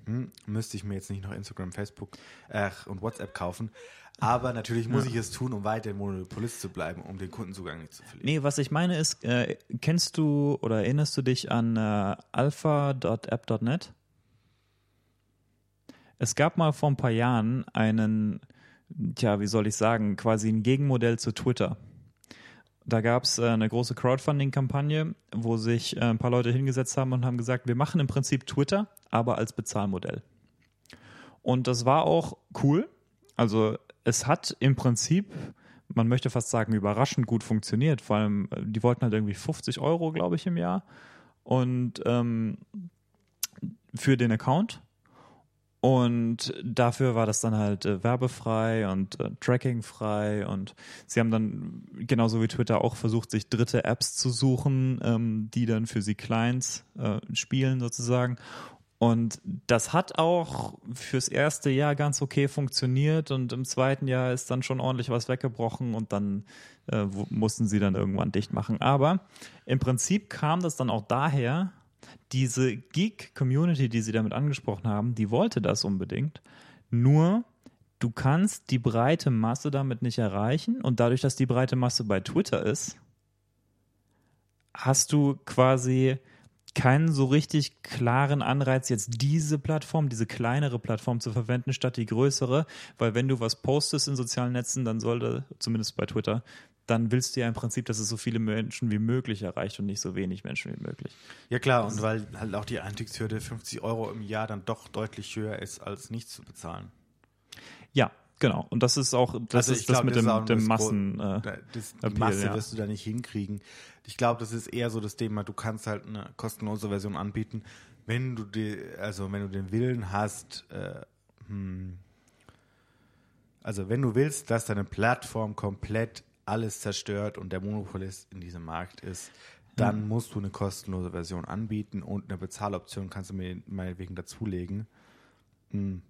hm, müsste ich mir jetzt nicht noch Instagram, Facebook äh, und WhatsApp kaufen. Aber natürlich muss ja. ich es tun, um weiter Monopolist zu bleiben, um den Kundenzugang nicht zu verlieren. Nee, was ich meine ist, äh, kennst du oder erinnerst du dich an äh, alpha.app.net? Es gab mal vor ein paar Jahren einen, tja, wie soll ich sagen, quasi ein Gegenmodell zu Twitter. Da gab es äh, eine große Crowdfunding-Kampagne, wo sich äh, ein paar Leute hingesetzt haben und haben gesagt, wir machen im Prinzip Twitter, aber als Bezahlmodell. Und das war auch cool. Also es hat im Prinzip, man möchte fast sagen, überraschend gut funktioniert. Vor allem, äh, die wollten halt irgendwie 50 Euro, glaube ich, im Jahr. Und ähm, für den Account. Und dafür war das dann halt äh, werbefrei und äh, trackingfrei. Und sie haben dann genauso wie Twitter auch versucht, sich dritte Apps zu suchen, ähm, die dann für sie Clients äh, spielen sozusagen. Und das hat auch fürs erste Jahr ganz okay funktioniert und im zweiten Jahr ist dann schon ordentlich was weggebrochen und dann äh, mussten sie dann irgendwann dicht machen. Aber im Prinzip kam das dann auch daher, diese Geek-Community, die sie damit angesprochen haben, die wollte das unbedingt. Nur du kannst die breite Masse damit nicht erreichen und dadurch, dass die breite Masse bei Twitter ist, hast du quasi keinen so richtig klaren Anreiz, jetzt diese Plattform, diese kleinere Plattform zu verwenden, statt die größere, weil wenn du was postest in sozialen Netzen, dann sollte, zumindest bei Twitter, dann willst du ja im Prinzip, dass es so viele Menschen wie möglich erreicht und nicht so wenig Menschen wie möglich. Ja klar, und weil halt auch die Einstiegshürde 50 Euro im Jahr dann doch deutlich höher ist, als nichts zu bezahlen. Ja, genau. Und das ist auch, das also ist glaub, das mit das dem, dem Massen. Äh, das, die Masse ja. wirst du da nicht hinkriegen. Ich glaube, das ist eher so das Thema, du kannst halt eine kostenlose Version anbieten, wenn du die, also wenn du den Willen hast, äh, hm, also wenn du willst, dass deine Plattform komplett alles zerstört und der Monopolist in diesem Markt ist, dann mhm. musst du eine kostenlose Version anbieten und eine Bezahloption kannst du mir meinetwegen dazulegen, hm,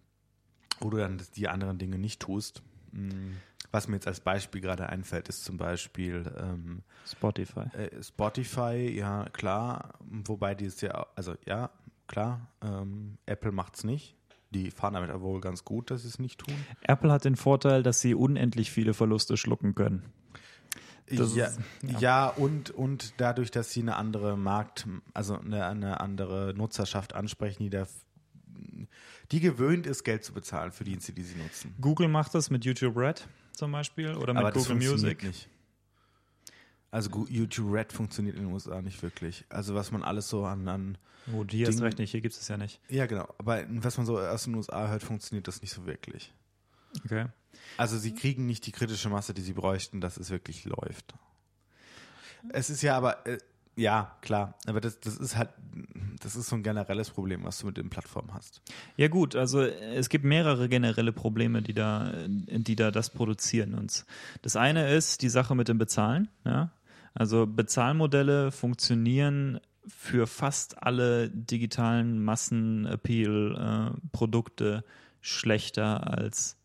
wo du dann die anderen Dinge nicht tust. Hm, was mir jetzt als Beispiel gerade einfällt, ist zum Beispiel ähm, Spotify. Äh, Spotify, ja klar, wobei die ist ja, also ja, klar, ähm, Apple macht es nicht. Die fahren damit aber wohl ganz gut, dass sie es nicht tun. Apple hat den Vorteil, dass sie unendlich viele Verluste schlucken können. Ja, ist, ja. ja, und, und dadurch, dass sie eine andere Markt, also eine, eine andere Nutzerschaft ansprechen, die da die gewöhnt ist, Geld zu bezahlen für Dienste, die sie nutzen. Google macht das mit YouTube Red zum Beispiel oder mit Aber Google Music. Nicht. Also YouTube Red funktioniert in den USA nicht wirklich. Also was man alles so an, an Oh, die hast recht nicht, hier gibt es ja nicht. Ja, genau. Aber was man so aus den USA hört, funktioniert das nicht so wirklich. Okay. Also sie kriegen nicht die kritische Masse, die sie bräuchten, dass es wirklich läuft. Es ist ja aber, äh, ja, klar, aber das, das ist halt, das ist so ein generelles Problem, was du mit den Plattformen hast. Ja gut, also es gibt mehrere generelle Probleme, die da, die da das produzieren. Und das eine ist die Sache mit dem Bezahlen. Ja? Also Bezahlmodelle funktionieren für fast alle digitalen Massenappeal-Produkte schlechter als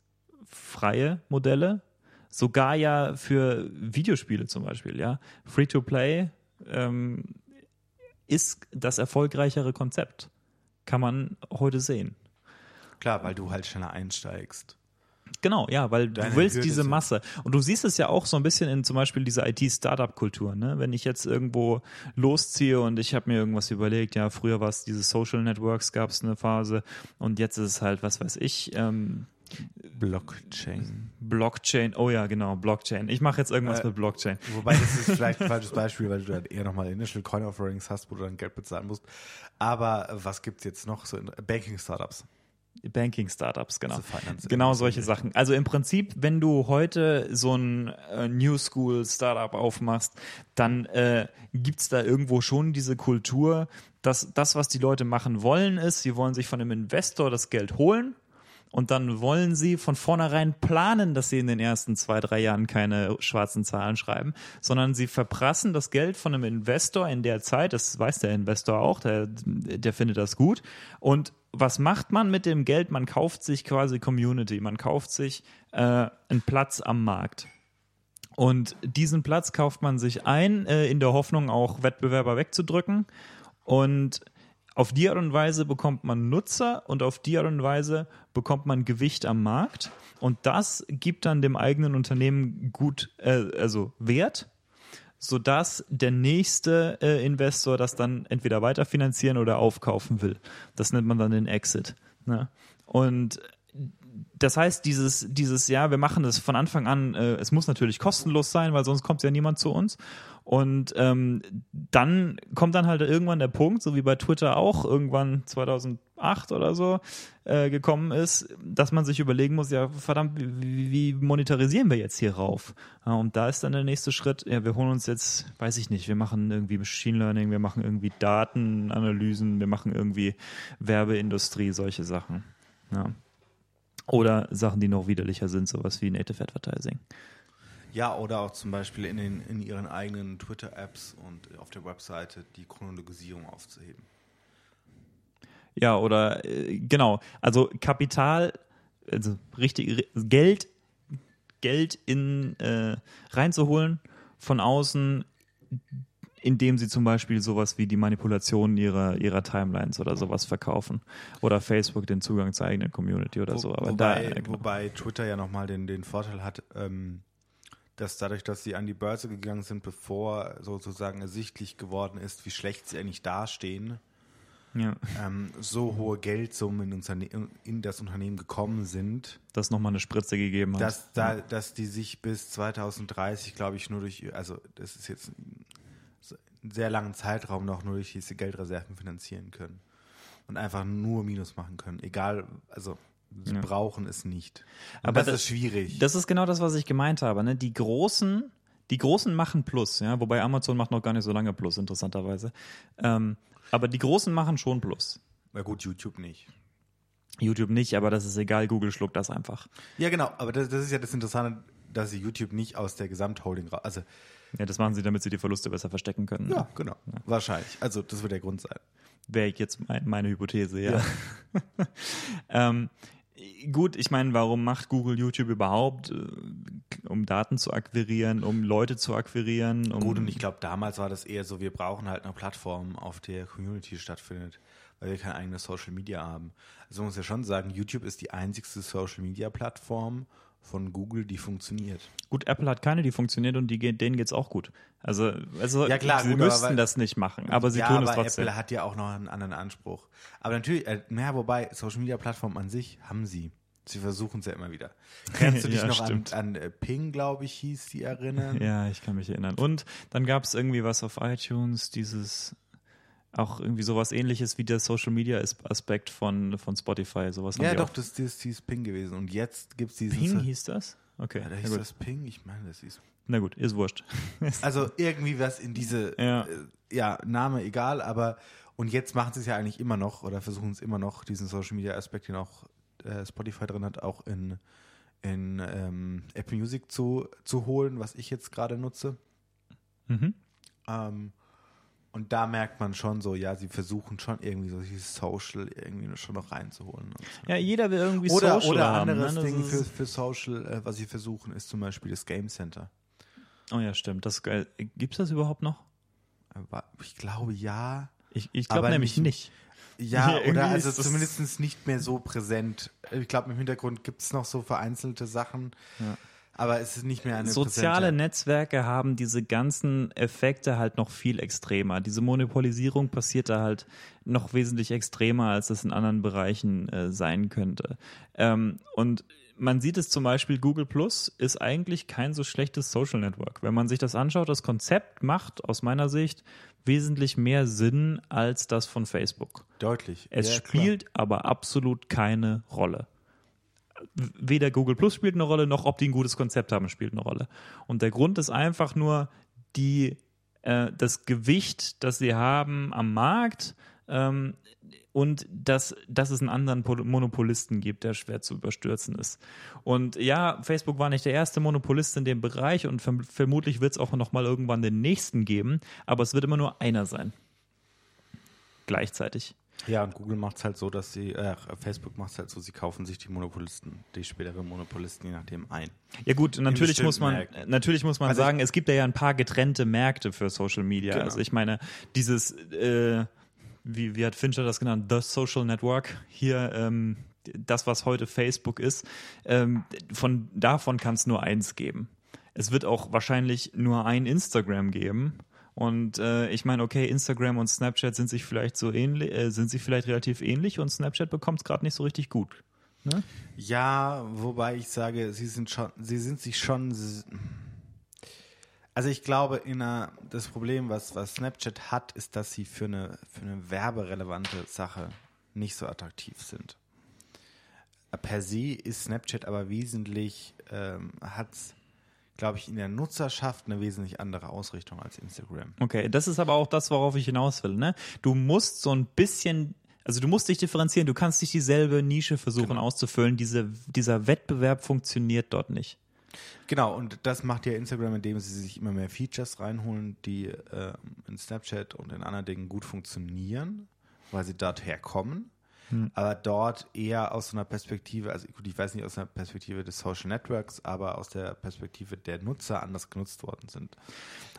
freie Modelle. Sogar ja für Videospiele zum Beispiel, ja. Free-to-Play ähm, ist das erfolgreichere Konzept. Kann man heute sehen. Klar, weil du halt schneller einsteigst. Genau, ja, weil Deine du willst Hürde diese Masse. Und du siehst es ja auch so ein bisschen in zum Beispiel dieser IT-Startup-Kultur. Ne? Wenn ich jetzt irgendwo losziehe und ich habe mir irgendwas überlegt, ja, früher war es diese Social Networks, gab es eine Phase und jetzt ist es halt, was weiß ich, ähm, Blockchain. Blockchain, oh ja, genau, Blockchain. Ich mache jetzt irgendwas äh, mit Blockchain. Wobei das ist vielleicht ein falsches Beispiel, weil du dann eher nochmal Initial Coin Offerings hast, wo du dann Geld bezahlen musst. Aber was gibt es jetzt noch so in Banking-Startups? Banking-Startups, genau. Also genau solche Sachen. Also im Prinzip, wenn du heute so ein äh, New School-Startup aufmachst, dann äh, gibt es da irgendwo schon diese Kultur, dass das, was die Leute machen wollen, ist, sie wollen sich von einem Investor das Geld holen und dann wollen sie von vornherein planen, dass sie in den ersten zwei, drei Jahren keine schwarzen Zahlen schreiben, sondern sie verprassen das Geld von einem Investor in der Zeit, das weiß der Investor auch, der, der findet das gut. Und was macht man mit dem Geld? Man kauft sich quasi Community, man kauft sich äh, einen Platz am Markt. Und diesen Platz kauft man sich ein, äh, in der Hoffnung, auch Wettbewerber wegzudrücken. Und auf die Art und Weise bekommt man Nutzer und auf die Art und Weise bekommt man Gewicht am Markt und das gibt dann dem eigenen Unternehmen gut, äh, also Wert, sodass der nächste äh, Investor das dann entweder weiterfinanzieren oder aufkaufen will. Das nennt man dann den Exit. Ne? Und das heißt, dieses, dieses, ja, wir machen das von Anfang an, äh, es muss natürlich kostenlos sein, weil sonst kommt ja niemand zu uns. Und ähm, dann kommt dann halt irgendwann der Punkt, so wie bei Twitter auch irgendwann 2008 oder so äh, gekommen ist, dass man sich überlegen muss, ja verdammt, wie, wie monetarisieren wir jetzt hier rauf? Ja, und da ist dann der nächste Schritt, ja, wir holen uns jetzt, weiß ich nicht, wir machen irgendwie Machine Learning, wir machen irgendwie Datenanalysen, wir machen irgendwie Werbeindustrie, solche Sachen. Ja. Oder Sachen, die noch widerlicher sind, sowas wie Native Advertising. Ja, oder auch zum Beispiel in, den, in ihren eigenen Twitter-Apps und auf der Webseite die Chronologisierung aufzuheben. Ja, oder äh, genau, also Kapital, also richtig Geld, Geld in äh, reinzuholen von außen, indem sie zum Beispiel sowas wie die Manipulation ihrer, ihrer Timelines oder sowas verkaufen. Oder Facebook den Zugang zur eigenen Community oder Wo, so. Aber wobei, da, genau. wobei Twitter ja nochmal den, den Vorteil hat, ähm, dass dadurch, dass sie an die Börse gegangen sind, bevor sozusagen ersichtlich geworden ist, wie schlecht sie eigentlich dastehen, ja. ähm, so hohe Geldsummen in, in, das Unternehmen gekommen sind. Dass nochmal eine Spritze gegeben hat. Dass, da, dass die sich bis 2030, glaube ich, nur durch, also das ist jetzt sehr langen Zeitraum noch nur durch diese Geldreserven finanzieren können. Und einfach nur Minus machen können. Egal, also Sie ja. brauchen es nicht. Und Aber das, das, ist schwierig. Das ist genau das, was ich gemeint habe. Ne? Die großen, die großen machen Plus, ja, wobei Amazon macht noch gar nicht so lange Plus, interessanterweise. Ähm, aber die großen machen schon Plus. Na gut, YouTube nicht. YouTube nicht, aber das ist egal, Google schluckt das einfach. Ja, genau, aber das, das ist ja das Interessante, dass sie YouTube nicht aus der Gesamtholding raus. Also, ja, das machen sie, damit sie die Verluste besser verstecken können. Ja, ne? genau. Ja. Wahrscheinlich. Also, das wird der Grund sein. Wäre jetzt mein, meine Hypothese, ja. ja. ähm, gut, ich meine, warum macht Google YouTube überhaupt? Äh, um Daten zu akquirieren, um Leute zu akquirieren. Um gut, und ich glaube, damals war das eher so, wir brauchen halt eine Plattform, auf der Community stattfindet, weil wir kein eigenes Social Media haben. Also man muss ja schon sagen, YouTube ist die einzigste Social Media Plattform von Google, die funktioniert. Gut, Apple hat keine, die funktioniert und die, denen es auch gut. Also, also ja, klar, sie gut, müssten aber, das nicht machen, aber sie ja, tun aber es trotzdem. Apple hat ja auch noch einen anderen Anspruch. Aber natürlich, äh, naja, wobei, Social Media Plattformen an sich haben sie. Sie versuchen es ja immer wieder. Kannst du dich ja, noch stimmt. an, an äh, Ping, glaube ich, hieß die erinnern? Ja, ich kann mich erinnern. Und dann gab es irgendwie was auf iTunes, dieses auch irgendwie sowas ähnliches wie der Social Media Aspekt von, von Spotify. Sowas ja, doch, das, das, ist Ping gewesen. Und jetzt gibt es diesen. Ping hieß das? Okay. Ja, da hieß das Ping, ich meine, das hieß. Na gut, ist wurscht. also irgendwie was in diese, ja. Äh, ja, Name egal, aber und jetzt machen sie es ja eigentlich immer noch oder versuchen es immer noch, diesen Social Media Aspekt, den auch äh, Spotify drin hat, auch in, in ähm, Apple Music zu, zu holen, was ich jetzt gerade nutze. Mhm. Ähm, und da merkt man schon so, ja, sie versuchen schon irgendwie so dieses Social irgendwie schon noch reinzuholen. So. Ja, jeder will irgendwie oder, Social oder haben. Oder anderes ne? Ding für, für Social, äh, was sie versuchen, ist zum Beispiel das Game Center. Oh ja, stimmt. Das Gibt es das überhaupt noch? Äh, ich glaube ja. Ich, ich glaube nämlich nicht. Ja, oder also zumindest nicht mehr so präsent. Ich glaube, im Hintergrund gibt es noch so vereinzelte Sachen. Ja. Aber es ist nicht mehr eine Soziale präsente. Netzwerke haben diese ganzen Effekte halt noch viel extremer. Diese Monopolisierung passiert da halt noch wesentlich extremer, als das in anderen Bereichen äh, sein könnte. Ähm, und man sieht es zum Beispiel, Google Plus ist eigentlich kein so schlechtes Social Network. Wenn man sich das anschaut, das Konzept macht aus meiner Sicht wesentlich mehr Sinn als das von Facebook. Deutlich. Es ja, spielt klar. aber absolut keine Rolle weder Google Plus spielt eine Rolle, noch ob die ein gutes Konzept haben, spielt eine Rolle. Und der Grund ist einfach nur die, äh, das Gewicht, das sie haben am Markt ähm, und dass, dass es einen anderen Monopolisten gibt, der schwer zu überstürzen ist. Und ja, Facebook war nicht der erste Monopolist in dem Bereich und verm vermutlich wird es auch noch mal irgendwann den nächsten geben, aber es wird immer nur einer sein. Gleichzeitig. Ja, und Google macht es halt so, dass sie, äh, Facebook macht es halt so, sie kaufen sich die Monopolisten, die späteren Monopolisten je nachdem ein. Ja gut, natürlich muss man, Märkten. natürlich muss man also sagen, es gibt ja ein paar getrennte Märkte für Social Media. Genau. Also ich meine, dieses, äh, wie, wie hat Fincher das genannt, The Social Network, hier, ähm, das, was heute Facebook ist, ähm, von davon kann es nur eins geben. Es wird auch wahrscheinlich nur ein Instagram geben und äh, ich meine, okay, Instagram und Snapchat sind sich vielleicht so ähnlich, äh, sind sich vielleicht relativ ähnlich und Snapchat bekommt es gerade nicht so richtig gut. Ne? Ja, wobei ich sage, sie sind schon, sie sind sich schon. Also ich glaube, in einer, das Problem, was, was Snapchat hat, ist, dass sie für eine, für eine werberelevante Sache nicht so attraktiv sind. Per se ist Snapchat aber wesentlich, ähm, hat glaube ich, in der Nutzerschaft eine wesentlich andere Ausrichtung als Instagram. Okay, das ist aber auch das, worauf ich hinaus will. Ne? Du musst so ein bisschen also du musst dich differenzieren, du kannst nicht dieselbe Nische versuchen genau. auszufüllen. Diese, dieser Wettbewerb funktioniert dort nicht. Genau, und das macht ja Instagram, indem sie sich immer mehr Features reinholen, die äh, in Snapchat und in anderen Dingen gut funktionieren, weil sie dort herkommen. Hm. Aber dort eher aus einer Perspektive, also gut, ich weiß nicht aus einer Perspektive des Social Networks, aber aus der Perspektive der Nutzer anders genutzt worden sind.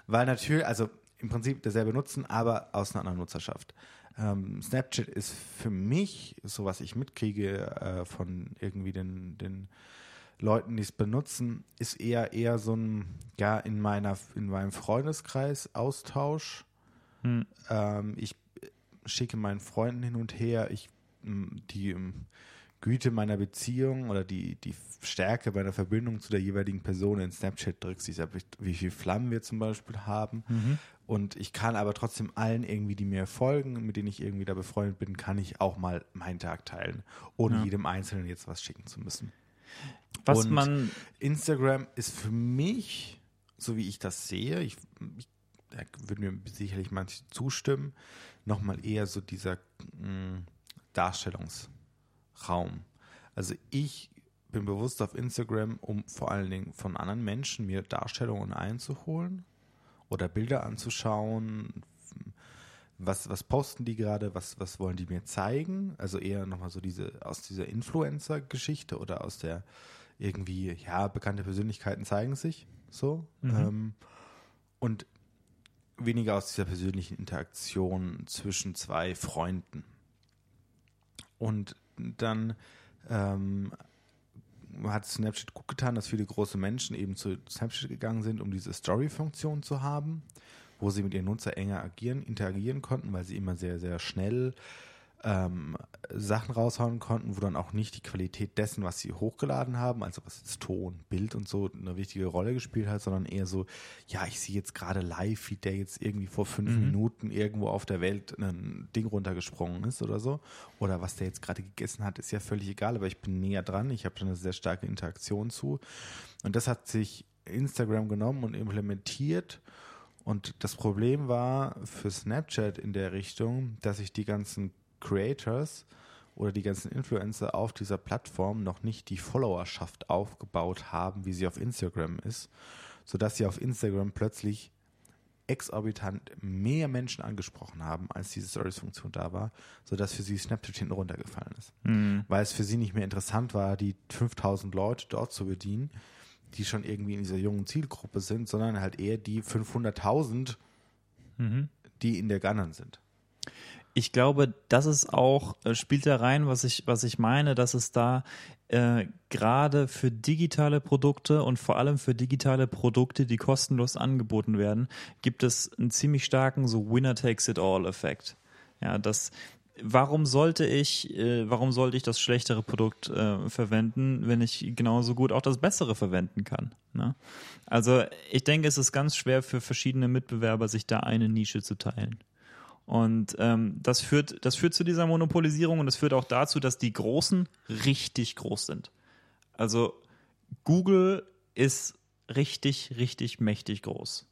Weil natürlich, also im Prinzip derselbe Nutzen, aber aus einer anderen Nutzerschaft. Ähm, Snapchat ist für mich, so was ich mitkriege äh, von irgendwie den, den Leuten, die es benutzen, ist eher eher so ein, ja, in meiner, in meinem Freundeskreis Austausch. Hm. Ähm, ich schicke meinen Freunden hin und her, ich die Güte meiner Beziehung oder die, die Stärke meiner Verbindung zu der jeweiligen Person in Snapchat drückst. Ich sage, wie viele Flammen wir zum Beispiel haben. Mhm. Und ich kann aber trotzdem allen irgendwie, die mir folgen, mit denen ich irgendwie da befreundet bin, kann ich auch mal meinen Tag teilen, ohne ja. jedem Einzelnen jetzt was schicken zu müssen. Was Und man Instagram ist für mich, so wie ich das sehe, ich, ich da würden mir sicherlich manche zustimmen, nochmal eher so dieser mh, mm, Darstellungsraum. Also ich bin bewusst auf Instagram, um vor allen Dingen von anderen Menschen mir Darstellungen einzuholen oder Bilder anzuschauen. Was, was posten die gerade? Was, was wollen die mir zeigen? Also eher nochmal so diese, aus dieser Influencer-Geschichte oder aus der irgendwie, ja, bekannte Persönlichkeiten zeigen sich so. Mhm. Ähm, und weniger aus dieser persönlichen Interaktion zwischen zwei Freunden. Und dann ähm, hat Snapchat gut getan, dass viele große Menschen eben zu Snapchat gegangen sind, um diese Story-Funktion zu haben, wo sie mit ihren Nutzer enger agieren, interagieren konnten, weil sie immer sehr, sehr schnell ähm, Sachen raushauen konnten, wo dann auch nicht die Qualität dessen, was sie hochgeladen haben, also was jetzt Ton, Bild und so eine wichtige Rolle gespielt hat, sondern eher so, ja, ich sehe jetzt gerade live, wie der jetzt irgendwie vor fünf mhm. Minuten irgendwo auf der Welt ein Ding runtergesprungen ist oder so. Oder was der jetzt gerade gegessen hat, ist ja völlig egal, aber ich bin näher dran, ich habe da eine sehr starke Interaktion zu. Und das hat sich Instagram genommen und implementiert. Und das Problem war für Snapchat in der Richtung, dass sich die ganzen Creators oder die ganzen Influencer auf dieser Plattform noch nicht die Followerschaft aufgebaut haben, wie sie auf Instagram ist, sodass sie auf Instagram plötzlich exorbitant mehr Menschen angesprochen haben, als diese Stories-Funktion da war, sodass für sie Snapchat hinten runtergefallen ist. Mhm. Weil es für sie nicht mehr interessant war, die 5000 Leute dort zu bedienen, die schon irgendwie in dieser jungen Zielgruppe sind, sondern halt eher die 500.000, mhm. die in der Gunnern sind ich glaube, das ist auch, äh, spielt da rein, was ich, was ich meine, dass es da äh, gerade für digitale Produkte und vor allem für digitale Produkte, die kostenlos angeboten werden, gibt es einen ziemlich starken so Winner takes it all Effekt. Ja, das, warum sollte ich, äh, warum sollte ich das schlechtere Produkt äh, verwenden, wenn ich genauso gut auch das bessere verwenden kann? Ne? Also ich denke, es ist ganz schwer für verschiedene Mitbewerber, sich da eine Nische zu teilen. Und ähm, das, führt, das führt zu dieser Monopolisierung und das führt auch dazu, dass die Großen richtig groß sind. Also Google ist richtig, richtig mächtig groß.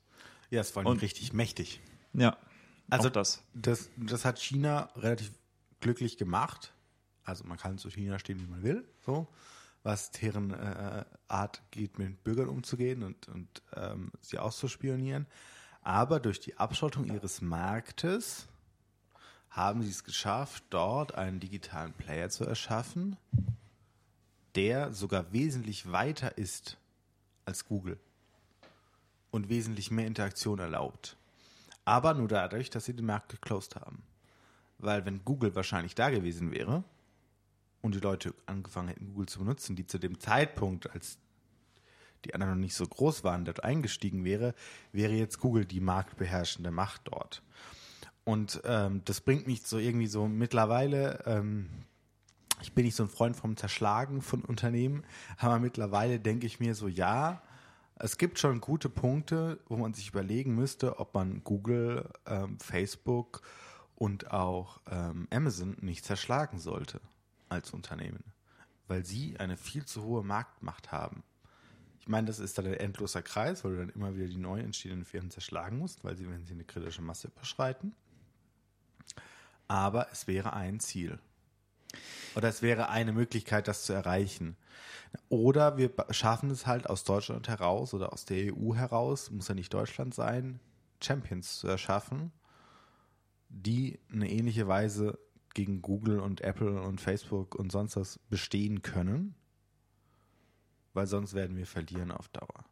Ja, es war richtig mächtig. Ja. Also das. das. Das hat China relativ glücklich gemacht. Also man kann zu China stehen, wie man will, so was deren äh, Art geht, mit Bürgern umzugehen und, und ähm, sie auszuspionieren. Aber durch die Abschottung ihres Marktes haben sie es geschafft, dort einen digitalen Player zu erschaffen, der sogar wesentlich weiter ist als Google und wesentlich mehr Interaktion erlaubt. Aber nur dadurch, dass sie den Markt geclosed haben. Weil wenn Google wahrscheinlich da gewesen wäre und die Leute angefangen hätten, Google zu benutzen, die zu dem Zeitpunkt, als die anderen noch nicht so groß waren, dort eingestiegen wäre, wäre jetzt Google die marktbeherrschende Macht dort. Und ähm, das bringt mich so irgendwie so mittlerweile, ähm, ich bin nicht so ein Freund vom Zerschlagen von Unternehmen, aber mittlerweile denke ich mir so, ja, es gibt schon gute Punkte, wo man sich überlegen müsste, ob man Google, ähm, Facebook und auch ähm, Amazon nicht zerschlagen sollte als Unternehmen, weil sie eine viel zu hohe Marktmacht haben. Ich meine, das ist dann ein endloser Kreis, weil du dann immer wieder die neu entstehenden Firmen zerschlagen musst, weil sie, wenn sie eine kritische Masse überschreiten. Aber es wäre ein Ziel. Oder es wäre eine Möglichkeit, das zu erreichen. Oder wir schaffen es halt aus Deutschland heraus oder aus der EU heraus, muss ja nicht Deutschland sein, Champions zu erschaffen, die eine ähnliche Weise gegen Google und Apple und Facebook und sonst was bestehen können, weil sonst werden wir verlieren auf Dauer.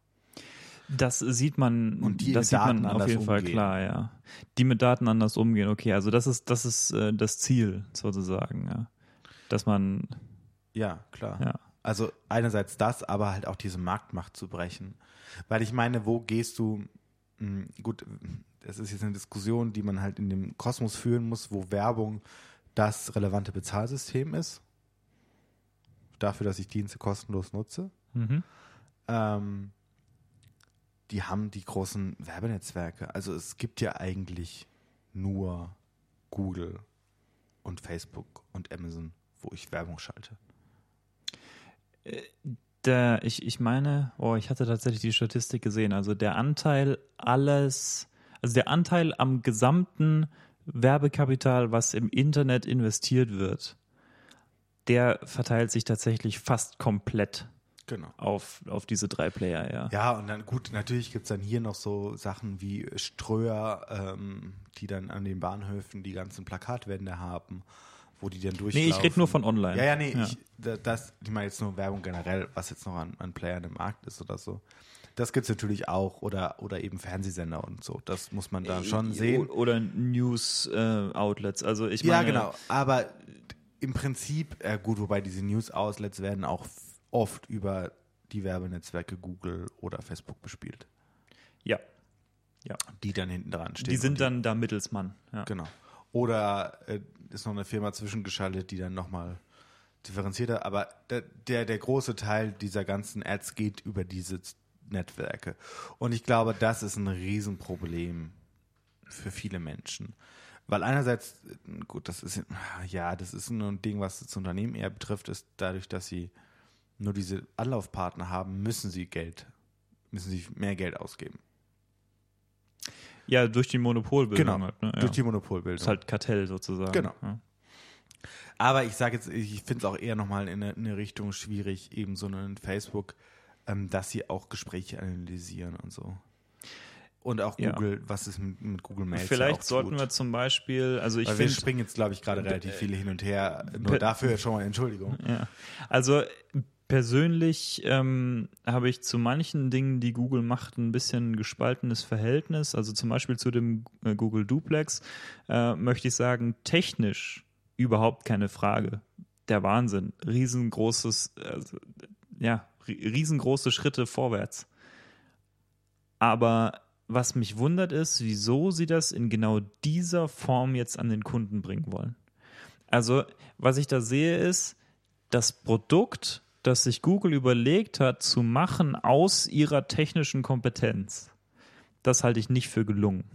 Das sieht man, Und die das sieht man Daten auf anders jeden Fall umgehen. klar, ja. Die mit Daten anders umgehen, okay, also das ist, das ist äh, das Ziel sozusagen, ja. Dass man, Ja, klar. ja. Also einerseits das, aber halt auch diese Marktmacht zu brechen. Weil ich meine, wo gehst du, mh, gut, das ist jetzt eine Diskussion, die man halt in dem Kosmos führen muss, wo Werbung das relevante Bezahlsystem ist. Dafür, dass ich Dienste kostenlos nutze. Mhm. Ähm, die haben die großen Werbenetzwerke. Also es gibt ja eigentlich nur Google und Facebook und Amazon, wo ich Werbung schalte. Der, ich, ich meine, oh, ich hatte tatsächlich die Statistik gesehen. Also der Anteil alles, also der Anteil am gesamten Werbekapital, was im Internet investiert wird, der verteilt sich tatsächlich fast komplett Genau. auf, auf diese drei Player, ja. Ja, und dann gut, natürlich gibt es dann hier noch so Sachen wie Ströer, ähm, die dann an den Bahnhöfen die ganzen Plakatwände haben, wo die dann durchlaufen. Nee, ich rede nur von online. Ja, ja, nee, Ja. Ich, da- das, ich meine jetzt nur Werbung generell, was jetzt noch an, an Playern im Markt ist oder so. Das gibt es natürlich auch oder, oder eben Fernsehsender und so. Das muss man da schon sehen. Oder News-Outlets. also ich meine, Ja, genau. Aber im Prinzip, äh, gut, wobei diese News-Outlets werden auch oft über die Werbenetzwerke Google oder Facebook bespielt, Ja, ja. die dann hinten dran stehen. Die sind und dann da Mittelsmann. Ja. Genau. Oder äh, ist noch eine Firma zwischengeschaltet, die dann nochmal differenzierter, aber der, der, der große Teil dieser ganzen Ads geht über diese Netzwerke. Und ich glaube, das ist ein Riesenproblem für viele Menschen. Weil einerseits, äh, gut, das ist ja, das ist ein Ding, was das Unternehmen eher betrifft, ist dadurch, dass sie nur diese Anlaufpartner haben, müssen sie Geld, müssen sie mehr Geld ausgeben. Ja, durch die Monopolbildung. Genau. Halt, ne? ja. Durch die Monopolbildung. ist halt Kartell sozusagen. Genau. Ja. Aber ich sage jetzt, ich finde es auch eher nochmal in eine, in eine Richtung schwierig, eben so ein Facebook, ähm, dass sie auch Gespräche analysieren und so. Und auch Ja. Google, was ist mit, mit Google Mails? Vielleicht sollten wir zum Beispiel, also ich Weil wir finde, springen jetzt, glaube ich, gerade relativ viele hin und her. Nur dafür schon mal Entschuldigung. ja. also persönlich ähm, habe ich zu manchen Dingen, die Google macht, ein bisschen gespaltenes Verhältnis. Also zum Beispiel zu dem äh, Google Duplex äh, möchte ich sagen, technisch überhaupt keine Frage. Der Wahnsinn. Riesengroßes, also, ja, ri- riesengroße Schritte vorwärts. Aber was mich wundert ist, wieso sie das in genau dieser Form jetzt an den Kunden bringen wollen. Also, was ich da sehe, ist, das Produkt, das sich Google überlegt hat, zu machen aus ihrer technischen Kompetenz, das halte ich nicht für gelungen.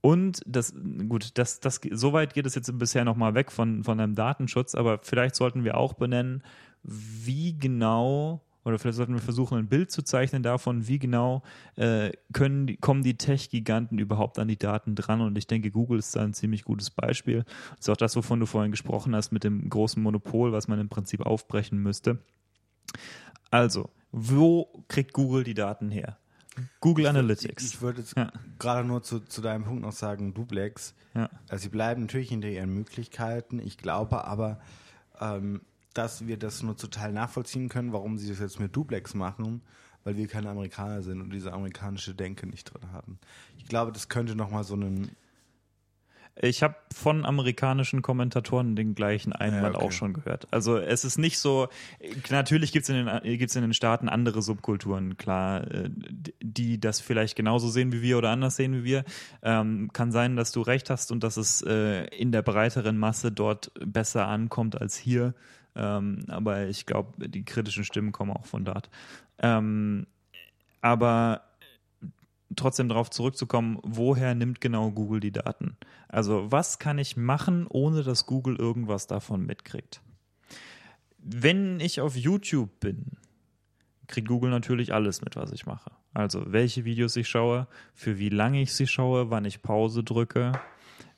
Und das, gut, das, das, so weit geht es jetzt bisher nochmal weg von, von einem Datenschutz, aber vielleicht sollten wir auch benennen, wie genau, oder vielleicht sollten wir versuchen, ein Bild zu zeichnen davon, wie genau äh, können, kommen die Tech-Giganten überhaupt an die Daten dran. Und ich denke, Google ist da ein ziemlich gutes Beispiel. Das ist auch das, wovon du vorhin gesprochen hast, mit dem großen Monopol, was man im Prinzip aufbrechen müsste. Also, wo kriegt Google die Daten her? Google Analytics. Ich, ich würde jetzt Ja. gerade nur zu, zu deinem Punkt noch sagen, Duplex. ja. Also sie bleiben natürlich hinter ihren Möglichkeiten. Ich glaube aber, ähm, dass wir das nur total nachvollziehen können, warum sie das jetzt mit Duplex machen, weil wir keine Amerikaner sind und diese amerikanische Denke nicht drin haben. Ich glaube, das könnte nochmal so einen Ich habe von amerikanischen Kommentatoren den gleichen Einwand Ja, okay. auch schon gehört. Also es ist nicht so, natürlich gibt es in, den- gibt's in den Staaten andere Subkulturen, klar, äh, die das vielleicht genauso sehen wie wir oder anders sehen wie wir. Ähm, kann sein, dass du recht hast und dass es äh, in der breiteren Masse dort besser ankommt als hier. Ähm, aber ich glaube, die kritischen Stimmen kommen auch von dort. Ähm, aber trotzdem darauf zurückzukommen, woher nimmt genau Google die Daten? Also was kann ich machen, ohne dass Google irgendwas davon mitkriegt? Wenn ich auf YouTube bin, kriegt Google natürlich alles mit, was ich mache. Also welche Videos ich schaue, für wie lange ich sie schaue, wann ich Pause drücke,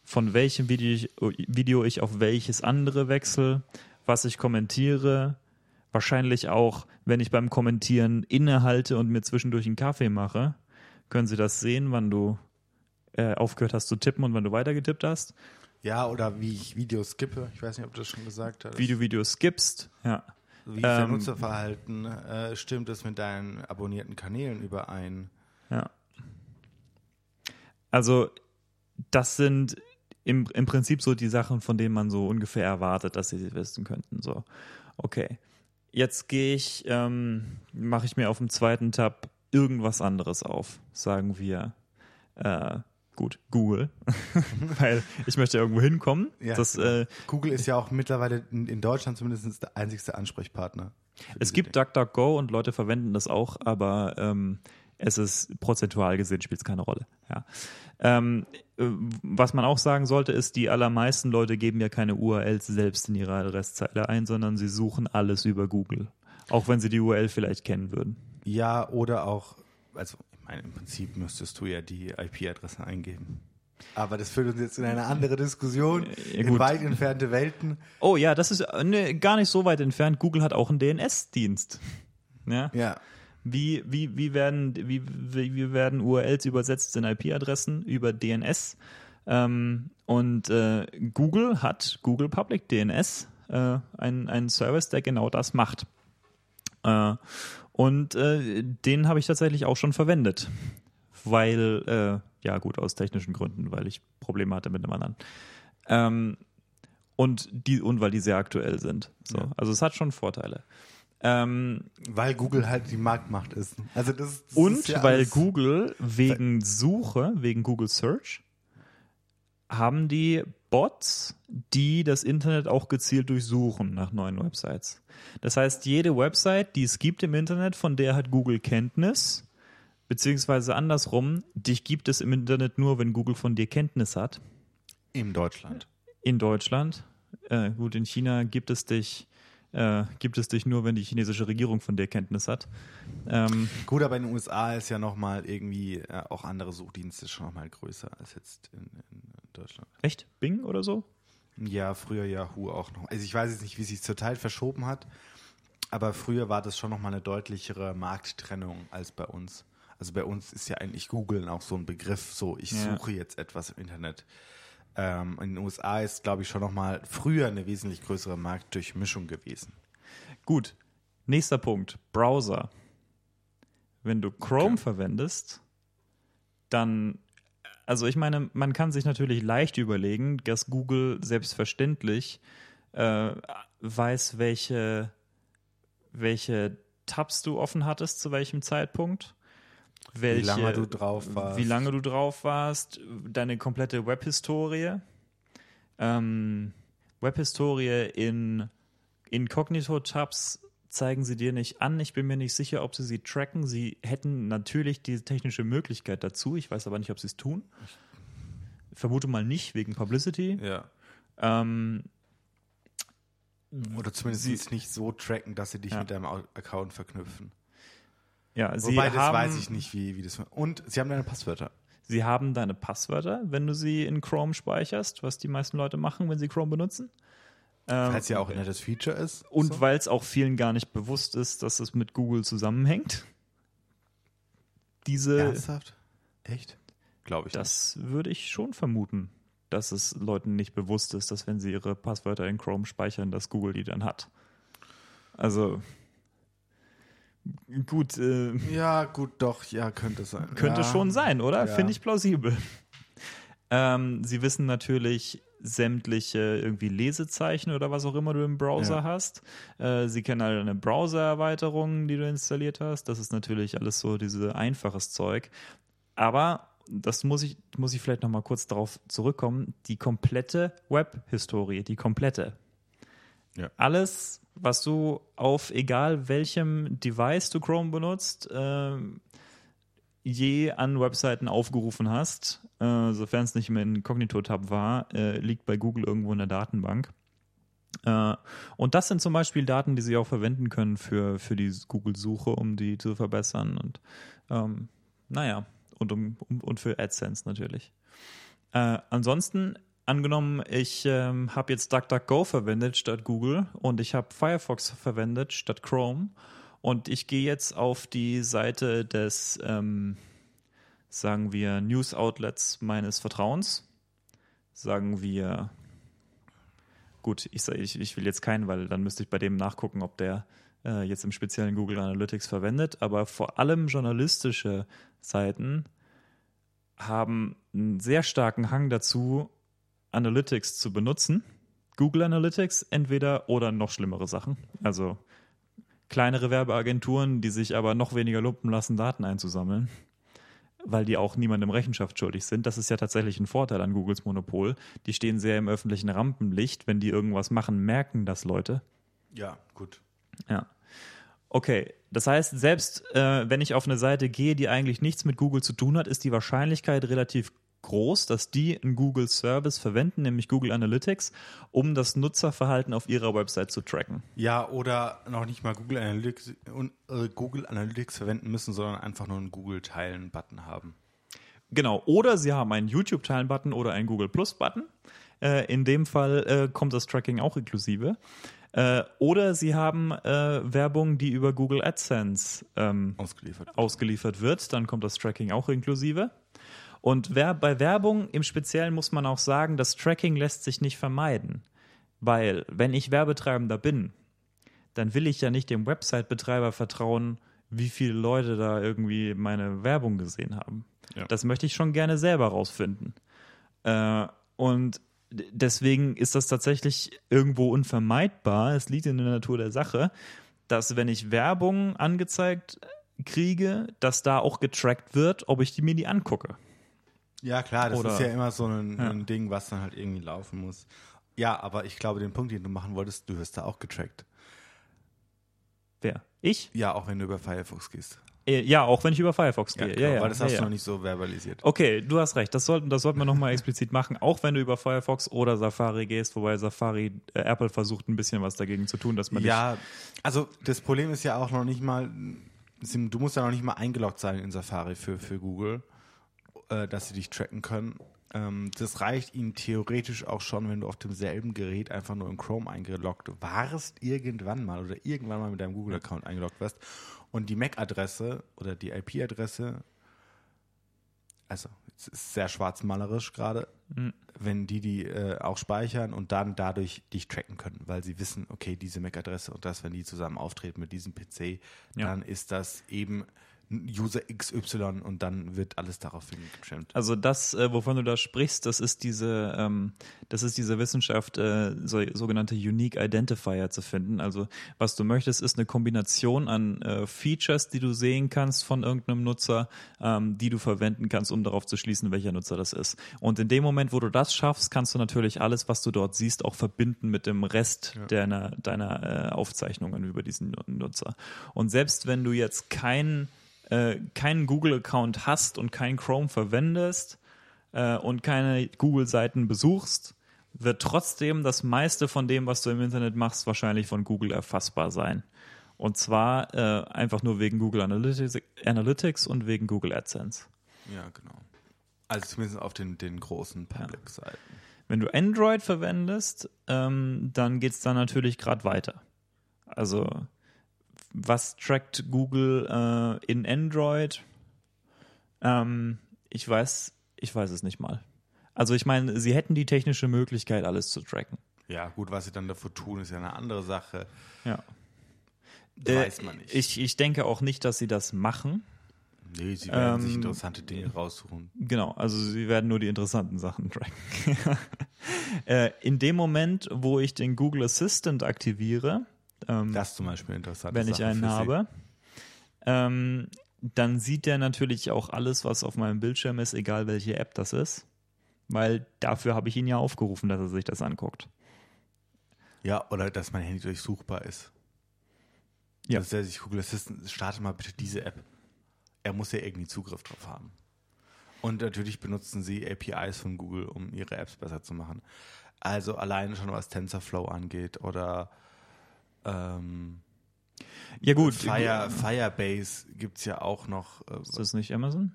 von welchem Video ich, Video ich auf welches andere wechsle, was ich kommentiere, wahrscheinlich auch, wenn ich beim Kommentieren innehalte und mir zwischendurch einen Kaffee mache, können Sie das sehen, wann du äh, aufgehört hast zu tippen und wann du weitergetippt hast. Ja, oder wie ich Videos skippe. Ich weiß nicht, ob du das schon gesagt hast. Wie du Videos skippst, ja. Wie dein ähm, Nutzerverhalten äh, stimmt es mit deinen abonnierten Kanälen überein? Ja. Also, das sind im, im Prinzip so die Sachen, von denen man so ungefähr erwartet, dass sie sie wissen könnten. So, okay. Jetzt gehe ich, ähm, mache ich mir auf dem zweiten Tab irgendwas anderes auf. Sagen wir, äh, gut, Google. Weil ich möchte irgendwo hinkommen. Ja, das, genau. äh, Google ist ja auch mittlerweile in, in Deutschland zumindest der einzigste Ansprechpartner. Es gibt. DuckDuckGo und Leute verwenden das auch, aber ähm, es ist prozentual gesehen spielt es keine Rolle. Ja. Ähm, äh, was man auch sagen sollte, ist, die allermeisten Leute geben ja keine URLs selbst in ihre Adresszeile ein, sondern sie suchen alles über Google. Auch wenn sie die URL vielleicht kennen würden. Ja, oder auch, also ich meine, im Prinzip müsstest du ja die IP-Adresse eingeben. Aber das führt uns jetzt in eine andere Diskussion, Ja, in weit entfernte Welten. Oh ja, das ist äh, ne, gar nicht so weit entfernt. Google hat auch einen DNS-Dienst. Ja? Ja, Wie, wie, wie, werden, wie, wie, werden URLs übersetzt in IP-Adressen über DNS? Ähm, und äh, Google hat Google Public DNS, äh, einen, einen Service, der genau das macht. Äh, und äh, den habe ich tatsächlich auch schon verwendet. Weil, äh, ja gut, aus technischen Gründen, weil ich Probleme hatte mit einem anderen. Ähm, und, die, und weil die sehr aktuell sind. So. Ja. Also es hat schon Vorteile. Ähm, weil Google halt die Marktmacht ist. Also das, das und ist ja weil Google wegen Suche, wegen Google Search, haben die Bots, die das Internet auch gezielt durchsuchen nach neuen Websites. Das heißt, jede Website, die es gibt im Internet, von der hat Google Kenntnis, beziehungsweise andersrum, dich gibt es im Internet nur, wenn Google von dir Kenntnis hat. in Deutschland. In Deutschland, äh, gut, in China gibt es dich, äh, gibt es dich nur, wenn die chinesische Regierung von dir Kenntnis hat. Ähm, Gut, aber in den USA ist ja nochmal irgendwie äh, auch andere Suchdienste schon nochmal größer als jetzt in, in Deutschland. echt? Bing oder so? Ja, früher Yahoo auch noch. Also ich weiß jetzt nicht, wie sich zurzeit verschoben hat, aber früher war das schon nochmal eine deutlichere Markttrennung als bei uns. Also bei uns ist ja eigentlich Googlen auch so ein Begriff, so ich Ja. suche jetzt etwas im Internet. Ähm, in den USA ist, glaube ich, schon nochmal früher eine wesentlich größere Marktdurchmischung gewesen. Gut. Nächster Punkt. Browser. Wenn du Chrome Okay. verwendest, dann, also ich meine, man kann sich natürlich leicht überlegen, dass Google selbstverständlich äh, weiß, welche, welche Tabs du offen hattest, zu welchem Zeitpunkt. Welche, wie lange du drauf warst. wie lange du drauf warst, deine komplette Webhistorie. Ähm, Webhistorie in Inkognito-Tabs zeigen sie dir nicht an. Ich bin mir nicht sicher, ob sie sie tracken. Sie hätten natürlich die technische Möglichkeit dazu. Ich weiß aber nicht, ob sie es tun. Vermute mal nicht, wegen Publicity. Ja. Ähm, Oder zumindest Sie- nicht so tracken, dass sie dich Ja. mit deinem Account verknüpfen. Ja, sie Wobei, das haben, weiß ich nicht, wie, wie das. Und sie haben deine Passwörter. Sie haben deine Passwörter, wenn du sie in Chrome speicherst, was die meisten Leute machen, wenn sie Chrome benutzen. Ähm, Falls ja auch ein nettes Feature ist. Und so. weil es auch vielen gar nicht bewusst ist, dass es mit Google zusammenhängt. Diese, Ernsthaft? Echt? Glaube ich nicht. das würde ich schon vermuten, dass es Leuten nicht bewusst ist, dass wenn sie ihre Passwörter in Chrome speichern, dass Google die dann hat. Also gut, äh, Ja, gut, doch, ja, könnte sein. könnte ja. schon sein, oder? Ja. Finde ich plausibel. Ähm, sie wissen natürlich sämtliche irgendwie Lesezeichen oder was auch immer du im Browser Ja. hast. Äh, sie kennen alle eine Browser-Erweiterung, die du installiert hast. Das ist natürlich alles so diese einfaches Zeug. Aber das muss ich, muss ich vielleicht noch mal kurz darauf zurückkommen. Die komplette Web-Historie, die komplette. Ja. Alles, was du auf egal welchem Device du Chrome benutzt, ähm, je an Webseiten aufgerufen hast, äh, sofern es nicht im Inkognito-Tab war, äh, liegt bei Google irgendwo in der Datenbank. Äh, und das sind zum Beispiel Daten, die sie auch verwenden können für, für die Google-Suche, um die zu verbessern und ähm, naja, und, um, um, und für AdSense natürlich. Äh, ansonsten, angenommen, ich ähm, habe jetzt DuckDuckGo verwendet statt Google und ich habe Firefox verwendet statt Chrome und ich gehe jetzt auf die Seite des, ähm, sagen wir, News-Outlets meines Vertrauens. Sagen wir, gut, ich, ich, ich will jetzt keinen, weil dann müsste ich bei dem nachgucken, ob der äh, jetzt im speziellen Google Analytics verwendet. Aber vor allem journalistische Seiten haben einen sehr starken Hang dazu, Analytics zu benutzen. Google Analytics entweder oder noch schlimmere Sachen. Also kleinere Werbeagenturen, die sich aber noch weniger lumpen lassen, Daten einzusammeln, weil die auch niemandem Rechenschaft schuldig sind. Das ist ja tatsächlich ein Vorteil an Googles Monopol. Die stehen sehr im öffentlichen Rampenlicht. Wenn die irgendwas machen, merken das Leute. Ja, gut. Ja. Okay, das heißt, selbst äh, wenn ich auf eine Seite gehe, die eigentlich nichts mit Google zu tun hat, ist die Wahrscheinlichkeit relativ groß, dass die einen Google Service verwenden, nämlich Google Analytics, um das Nutzerverhalten auf ihrer Website zu tracken. Ja, oder noch nicht mal Google Analytics, äh, Google Analytics verwenden müssen, sondern einfach nur einen Google-Teilen-Button haben. Genau, oder sie haben einen YouTube-Teilen-Button oder einen Google Plus-Button. Äh, in dem Fall äh, kommt das Tracking auch inklusive. Oder sie haben Werbung, die über Google AdSense ähm, Ausgeliefert. ausgeliefert wird, dann kommt das Tracking auch inklusive. Und wer, bei Werbung im Speziellen muss man auch sagen, das Tracking lässt sich nicht vermeiden. Weil, wenn ich Werbetreibender bin, dann will ich ja nicht dem Website-Betreiber vertrauen, wie viele Leute da irgendwie meine Werbung gesehen haben. Ja. Das möchte ich schon gerne selber rausfinden. Äh, und deswegen ist das tatsächlich irgendwo unvermeidbar. Es liegt in der Natur der Sache, dass wenn ich Werbung angezeigt kriege, dass da auch getrackt wird, ob ich die mir die angucke. Ja, klar, das Oder- ist ja immer so ein, Ja. ein Ding, was dann halt irgendwie laufen muss. Ja, aber ich glaube, den Punkt, den du machen wolltest, du wirst da auch getrackt. Wer? Ich? Ja, auch wenn du über Firefox gehst. Äh, Ja, auch wenn ich über Firefox gehe. genau, Ja, ja, weil das ja, hast ja. du noch nicht so verbalisiert. Okay, du hast recht. Das sollten, das sollten wir nochmal explizit machen, auch wenn du über Firefox oder Safari gehst, wobei Safari, äh, Apple versucht ein bisschen was dagegen zu tun, dass man nicht Ja, also das Problem ist ja auch noch nicht mal, du musst ja noch nicht mal eingeloggt sein in Safari für, für Google, äh, dass sie dich tracken können. Ähm, das reicht ihnen theoretisch auch schon, wenn du auf demselben Gerät einfach nur in Chrome eingeloggt warst, irgendwann mal oder irgendwann mal mit deinem Google-Account eingeloggt warst und die MAC-Adresse oder die IP-Adresse, also es ist sehr schwarzmalerisch gerade, wenn die die äh, auch speichern und dann dadurch dich tracken können, weil sie wissen, okay, diese MAC-Adresse und das, wenn die zusammen auftreten mit diesem PC, Ja. dann ist das eben User XY und dann wird alles daraufhin getrimmt. Also das, äh, wovon du da sprichst, das ist diese, ähm, das ist diese Wissenschaft, äh, so, sogenannte Unique Identifier zu finden. Also was du möchtest, ist eine Kombination an äh, Features, die du sehen kannst von irgendeinem Nutzer, ähm, die du verwenden kannst, um darauf zu schließen, welcher Nutzer das ist. Und in dem Moment, wo du das schaffst, kannst du natürlich alles, was du dort siehst, auch verbinden mit dem Rest deiner, deiner äh, Aufzeichnungen über diesen Nutzer. Und selbst wenn du jetzt kein äh, keinen Google-Account hast und kein Chrome verwendest äh, und keine Google-Seiten besuchst, wird trotzdem das meiste von dem, was du im Internet machst, wahrscheinlich von Google erfassbar sein. Und zwar äh, einfach nur wegen Google Analytics, Analytics und wegen Google AdSense. Ja, genau. Also zumindest auf den, den großen Public-Seiten. Wenn du Android verwendest, ähm, dann geht es dann natürlich gerade weiter. Also was trackt Google äh, in Android? Ähm, ich weiß, ich weiß es nicht mal. Also ich meine, sie hätten die technische Möglichkeit, alles zu tracken. Ja, gut, was sie dann dafür tun, ist ja eine andere Sache. Ja. Das Äh, weiß man nicht. Ich, ich denke auch nicht, dass sie das machen. Nee, sie werden sich Ähm, interessante Dinge raussuchen. Genau, also sie werden nur die interessanten Sachen tracken. äh, in dem Moment, wo ich den Google Assistant aktiviere, ähm, Das zum Beispiel interessant. wenn ich einen habe, ähm, dann sieht der natürlich auch alles, was auf meinem Bildschirm ist, egal welche App das ist. Weil dafür habe ich ihn ja aufgerufen, dass er sich das anguckt. Ja, oder dass mein Handy durchsuchbar ist. Ja. Dass der sich Google Assistant, starte mal bitte diese App. Er muss ja irgendwie Zugriff drauf haben. Und natürlich benutzen sie APIs von Google, um ihre Apps besser zu machen. Also alleine schon was TensorFlow angeht oder ähm, Ja gut, Fire, Firebase gibt es ja auch noch. Äh, ist das nicht Amazon?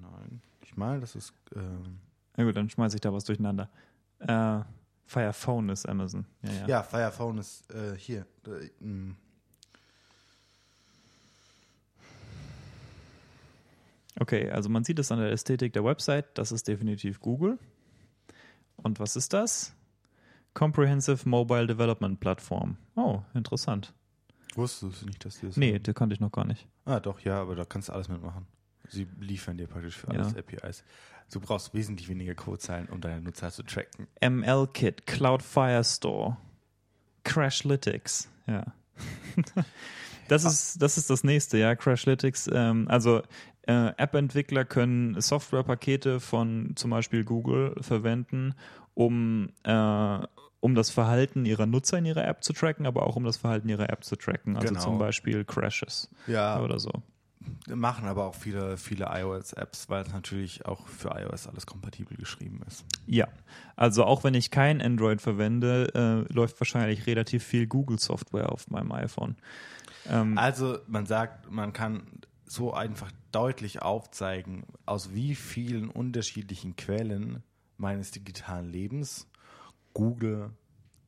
nein, ich meine, das ist. Ähm, Na gut, dann schmeiße ich da was durcheinander. Äh, Fire Phone ist Amazon. Ja, ja. ja, Fire Phone ist äh, hier. Äh. Okay, also man sieht es an der Ästhetik der Website, das ist definitiv Google. Und was ist das? Comprehensive Mobile Development Platform. Oh, interessant. Wusstest du nicht, dass die das Nee, haben? die kannte ich noch gar nicht. Ah, doch, ja, aber da kannst du alles mitmachen. Sie liefern dir praktisch für Ja. alles APIs. Du brauchst wesentlich weniger Codezeilen, um deine Nutzer zu tracken. ML-Kit, Cloud Firestore, Crashlytics, ja. das, ist, das ist das nächste, ja, Crashlytics. Ähm, also äh, App-Entwickler können Softwarepakete von zum Beispiel Google verwenden, um, äh, um das Verhalten ihrer Nutzer in ihrer App zu tracken, aber auch um das Verhalten ihrer App zu tracken. Also Genau. zum Beispiel Crashes Ja, oder so. machen aber auch viele, viele iOS-Apps, weil es natürlich auch für iOS alles kompatibel geschrieben ist. Ja, also auch wenn ich kein Android verwende, äh, läuft wahrscheinlich relativ viel Google-Software auf meinem iPhone. Ähm, Also man sagt, man kann so einfach deutlich aufzeigen, aus wie vielen unterschiedlichen Quellen meines digitalen Lebens Google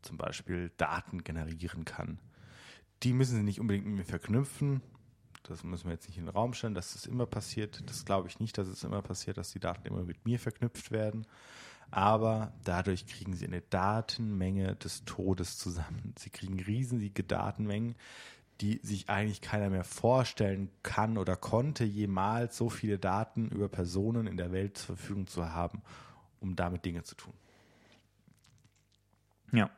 zum Beispiel Daten generieren kann. Die müssen sie nicht unbedingt mit mir verknüpfen. Das müssen wir jetzt nicht in den Raum stellen, dass das immer passiert. Das glaube ich nicht, dass es immer passiert, dass die Daten immer mit mir verknüpft werden. Aber dadurch kriegen sie eine Datenmenge des Todes zusammen. Sie kriegen riesige Datenmengen, die sich eigentlich keiner mehr vorstellen kann oder konnte, jemals so viele Daten über Personen in der Welt zur Verfügung zu haben, um damit Dinge zu tun. Ja,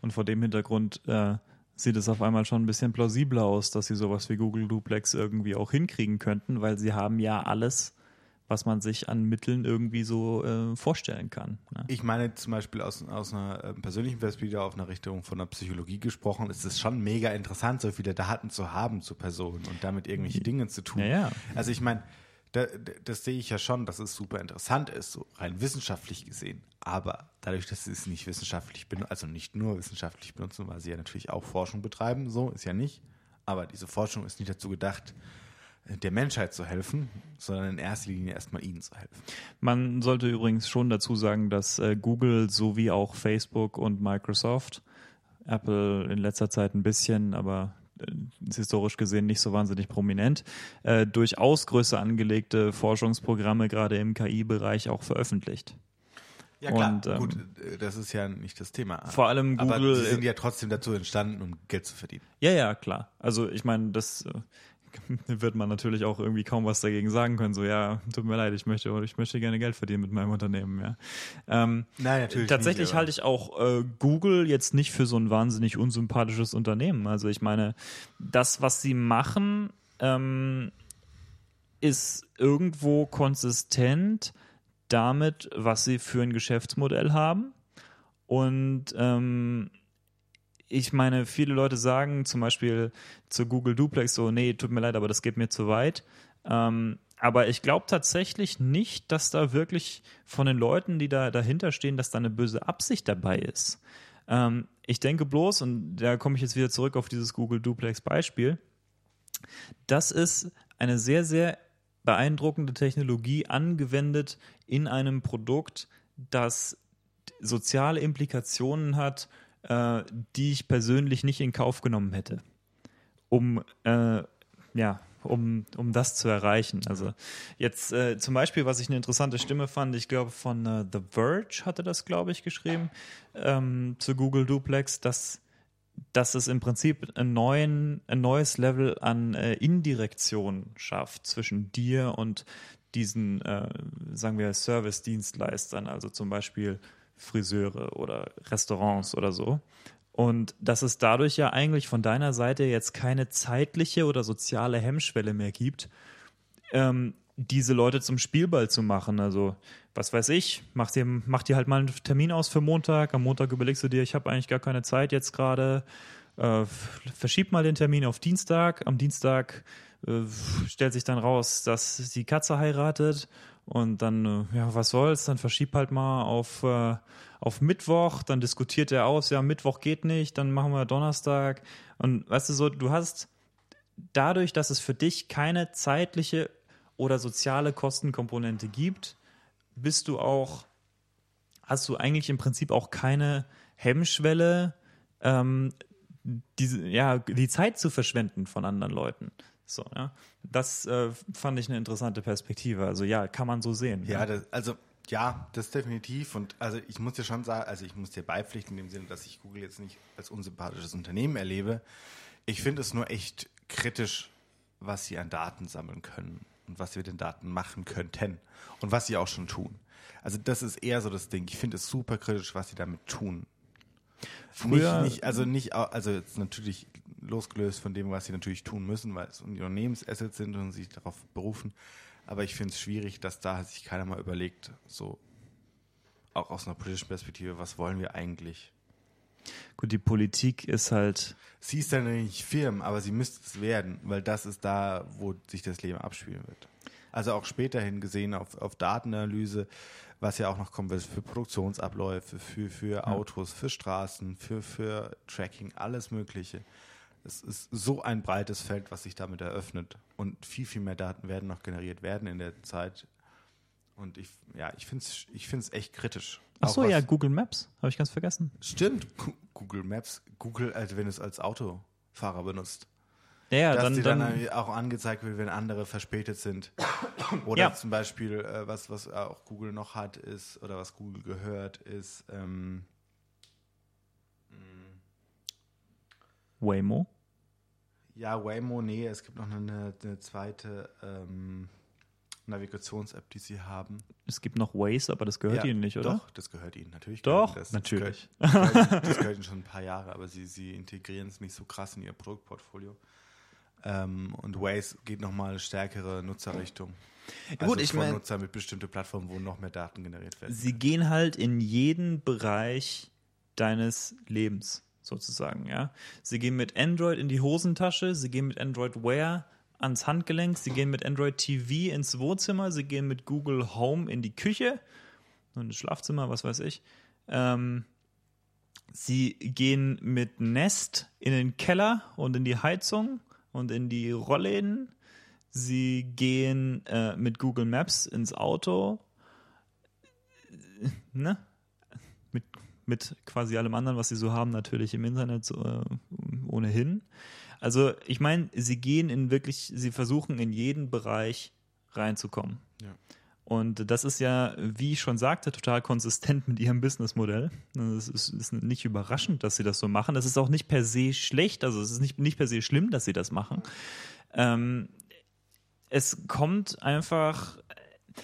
und vor dem Hintergrund äh, sieht es auf einmal schon ein bisschen plausibler aus, dass sie sowas wie Google Duplex irgendwie auch hinkriegen könnten, weil sie haben ja alles, was man sich an Mitteln irgendwie so äh, vorstellen kann. Ne? Ich meine zum Beispiel aus, aus einer äh, persönlichen Perspektive, auf einer Richtung von der Psychologie gesprochen, ist es schon mega interessant, so viele Daten zu haben zu Personen und damit irgendwelche Dinge zu tun. Ja, ja. Also ich meine, da, da- das sehe ich ja schon, dass es super interessant ist, so rein wissenschaftlich gesehen. Aber dadurch, dass sie es nicht wissenschaftlich benutzen, also nicht nur wissenschaftlich benutzen, weil sie ja natürlich auch Forschung betreiben, so ist ja nicht. Aber diese Forschung ist nicht dazu gedacht, der Menschheit zu helfen, sondern in erster Linie erstmal ihnen zu helfen. Man sollte übrigens schon dazu sagen, dass äh, Google sowie auch Facebook und Microsoft, Apple in letzter Zeit ein bisschen, aber historisch gesehen nicht so wahnsinnig prominent, äh, durchaus größer angelegte Forschungsprogramme gerade im KI-Bereich auch veröffentlicht. Ja klar, Und, ähm, gut, äh, das ist ja nicht das Thema. Vor allem Aber Google- die sind ja trotzdem dazu entstanden, um Geld zu verdienen. Ja, ja, klar. Also ich meine, das äh, wird man natürlich auch irgendwie kaum was dagegen sagen können. So, ja, tut mir leid, ich möchte, ich möchte gerne Geld verdienen mit meinem Unternehmen, ja. Ähm, Nein, natürlich Tatsächlich nicht, halte ich auch äh, Google jetzt nicht für so ein wahnsinnig unsympathisches Unternehmen. Also ich meine, das, was sie machen, ähm, ist irgendwo konsistent damit, was sie für ein Geschäftsmodell haben. Und ähm, ich meine, viele Leute sagen zum Beispiel zu Google Duplex so, nee, tut mir leid, aber das geht mir zu weit. Ähm, aber ich glaube tatsächlich nicht, dass da wirklich von den Leuten, die da dahinter stehen, dass da eine böse Absicht dabei ist. Ähm, ich denke bloß, und da komme ich jetzt wieder zurück auf dieses Google Duplex Beispiel, das ist eine sehr, sehr beeindruckende Technologie angewendet in einem Produkt, das soziale Implikationen hat, äh, die ich persönlich nicht in Kauf genommen hätte, um äh, ja, um, um das zu erreichen. Also jetzt äh, zum Beispiel, was ich eine interessante Stimme fand, ich glaube von äh, The Verge hatte das, glaube ich, geschrieben, ähm, zu Google Duplex, dass dass es im Prinzip ein, neuen, ein neues Level an äh, Indirektion schafft zwischen dir und diesen, äh, sagen wir, Service-Dienstleistern, also zum Beispiel Friseure oder Restaurants oder so. Und dass es dadurch ja eigentlich von deiner Seite jetzt keine zeitliche oder soziale Hemmschwelle mehr gibt, ähm, diese Leute zum Spielball zu machen. Also, was weiß ich, mach dir, mach dir halt mal einen Termin aus für Montag. Am Montag überlegst du dir, ich habe eigentlich gar keine Zeit jetzt gerade. Äh, verschieb mal den Termin auf Dienstag. Am Dienstag äh, stellt sich dann raus, dass die Katze heiratet. Und dann, äh, ja, was soll's, dann verschieb halt mal auf, äh, auf Mittwoch, dann diskutiert er aus, ja, Mittwoch geht nicht, dann machen wir Donnerstag. Und weißt du so, du hast dadurch, dass es für dich keine zeitliche oder soziale Kostenkomponente gibt, bist du auch, hast du eigentlich im Prinzip auch keine Hemmschwelle, ähm, diese, ja, die Zeit zu verschwenden von anderen Leuten. So, ja. Das äh, fand ich eine interessante Perspektive. Also ja, kann man so sehen. Ja, das, also ja, das definitiv. Und also ich muss dir schon sagen, also ich muss dir beipflichten in dem Sinne, dass ich Google jetzt nicht als unsympathisches Unternehmen erlebe. Ich finde es nur echt kritisch, was sie an Daten sammeln können und was sie mit den Daten machen könnten und was sie auch schon tun. Also das ist eher so das Ding. Ich finde es super kritisch, was sie damit tun. Früher, nicht, nicht, also nicht, also jetzt natürlich losgelöst von dem, was sie natürlich tun müssen, weil es Unternehmensassets sind und sich darauf berufen. Aber ich finde es schwierig, dass da sich keiner mal überlegt, so auch aus einer politischen Perspektive, was wollen wir eigentlich? Gut, die Politik ist halt. Sie ist dann nicht Firmen, aber sie müsste es werden, weil das ist da, wo sich das Leben abspielen wird. Also auch späterhin gesehen auf, auf Datenanalyse, was ja auch noch kommen wird für Produktionsabläufe, für, für Autos, für Straßen, für, für Tracking, alles Mögliche. Es ist so ein breites Feld, was sich damit eröffnet. Und viel, viel mehr Daten werden noch generiert werden in der Zeit. Und ich, ja, ich finde es ich find's echt kritisch. Ach so, ja, Google Maps. Habe ich ganz vergessen. Stimmt, Google Maps. Google, also wenn du es als Autofahrer benutzt. Ja, ja dass dann, dir dann, dann auch angezeigt wird, wenn andere verspätet sind. Oder Ja. zum Beispiel, äh, was, was auch Google noch hat, ist, oder was Google gehört, ist, ähm, Waymo. ja, Waymo, nee, es gibt noch eine, eine zweite ähm, Navigations-App, die sie haben. Es gibt noch Waze, aber das gehört ja, ihnen nicht, oder? Doch, das gehört ihnen, natürlich. Doch, das. natürlich. Das gehört, das, gehört, das gehört ihnen schon ein paar Jahre, aber sie, sie integrieren es nicht so krass in ihr Produktportfolio. Ähm, und Waze geht nochmal eine stärkere Nutzerrichtung. Also Gut, ich von mein- Nutzer mit bestimmte Plattformen, wo noch mehr Daten generiert werden. Sie gehen halt in jeden Bereich deines Lebens sozusagen, ja. Sie gehen mit Android in die Hosentasche, sie gehen mit Android Wear ans Handgelenk, sie gehen mit Android TV ins Wohnzimmer, sie gehen mit Google Home in die Küche und ins Schlafzimmer, was weiß ich. Ähm, sie gehen mit Nest in den Keller und in die Heizung und in die Rollläden. Sie gehen äh, mit Google Maps ins Auto ne? Mit, mit quasi allem anderen, was sie so haben, natürlich im Internet so, äh, ohnehin. Also ich meine, sie gehen in wirklich, sie versuchen in jeden Bereich reinzukommen. Ja. Und das ist ja, wie ich schon sagte, total konsistent mit ihrem Businessmodell. Es ist, ist nicht überraschend, dass sie das so machen. Es ist auch nicht per se schlecht, also es ist nicht, nicht per se schlimm, dass sie das machen. Ähm, es kommt einfach,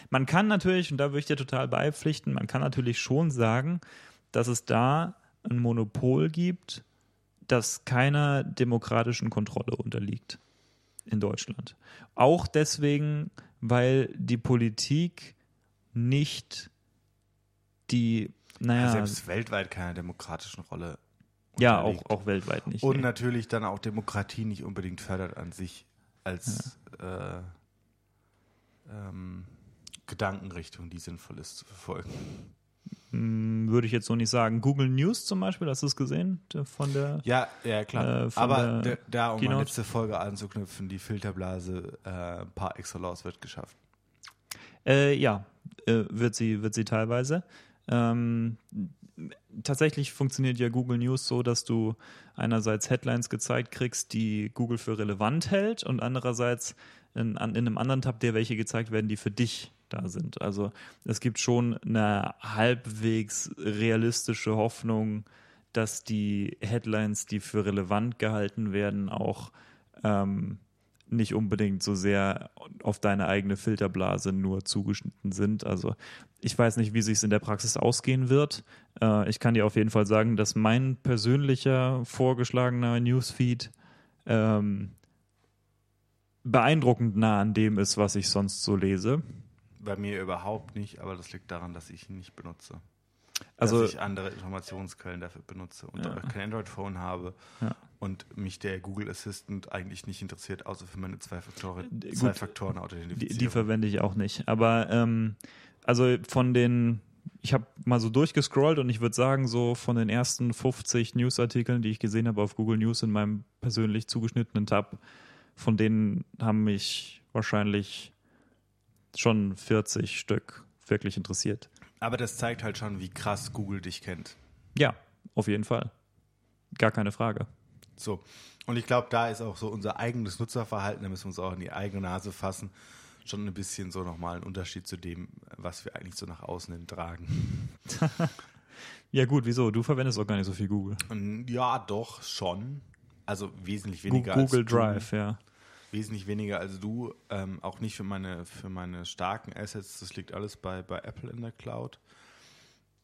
man kann natürlich, und da würde ich dir total beipflichten, man kann natürlich schon sagen, dass es da ein Monopol gibt, das keiner demokratischen Kontrolle unterliegt in Deutschland. Auch deswegen, weil die Politik nicht die, naja, Ja, selbst weltweit keine demokratischen Rolle. ja, auch, unterliegt. auch weltweit nicht. Und nee. natürlich dann auch Demokratie nicht unbedingt fördert an sich als äh, ähm, Gedankenrichtung, die sinnvoll ist zu verfolgen. Hm, Würde ich jetzt so nicht sagen. Google News zum Beispiel, hast du es gesehen? Der- Von der. Ja, ja, klar. Äh, Aber der da, um Keynote. meine letzte Folge anzuknüpfen, die Filterblase äh, par excellence wird geschafft. Äh, ja, äh, wird sie, wird sie teilweise. Ähm, tatsächlich funktioniert ja Google News so, dass du einerseits Headlines gezeigt kriegst, die Google für relevant hält und andererseits in, in einem anderen Tab dir welche gezeigt werden, die für dich da sind. Also es gibt schon eine halbwegs realistische Hoffnung, dass die Headlines, die für relevant gehalten werden, auch ähm, nicht unbedingt so sehr auf deine eigene Filterblase nur zugeschnitten sind. Also ich weiß nicht, wie sich es in der Praxis ausgehen wird. Äh, ich kann dir auf jeden Fall sagen, dass mein persönlicher vorgeschlagener Newsfeed ähm, beeindruckend nah an dem ist, was ich sonst so lese. Bei mir überhaupt nicht, aber das liegt daran, dass ich ihn nicht benutze. Also dass ich andere Informationsquellen dafür benutze und Ja. kein Android-Phone habe Ja. und mich der Google Assistant eigentlich nicht interessiert, außer für meine zwei Faktoren, D- zwei. Faktoren die, Authentifizierung. die verwende ich auch nicht. Aber ähm, also von den, ich habe mal so durchgescrollt und ich würde sagen, so von den ersten 50 Newsartikeln, die ich gesehen habe auf Google News in meinem persönlich zugeschnittenen Tab, von denen haben mich wahrscheinlich schon 40 Stück wirklich interessiert. Aber das zeigt halt schon, wie krass Google dich kennt. Ja, auf jeden Fall. Gar keine Frage. So. Und ich glaube, da ist auch so unser eigenes Nutzerverhalten, da müssen wir uns auch in die eigene Nase fassen, schon ein bisschen so nochmal ein Unterschied zu dem, was wir eigentlich so nach außen hin tragen. Ja gut, wieso? Du verwendest auch gar nicht so viel Google. Ja, doch, schon. Also wesentlich weniger Google als Drive, du. ja. Wesentlich weniger als du. Ähm, auch nicht für meine, für meine starken Assets. Das liegt alles bei, bei Apple in der Cloud.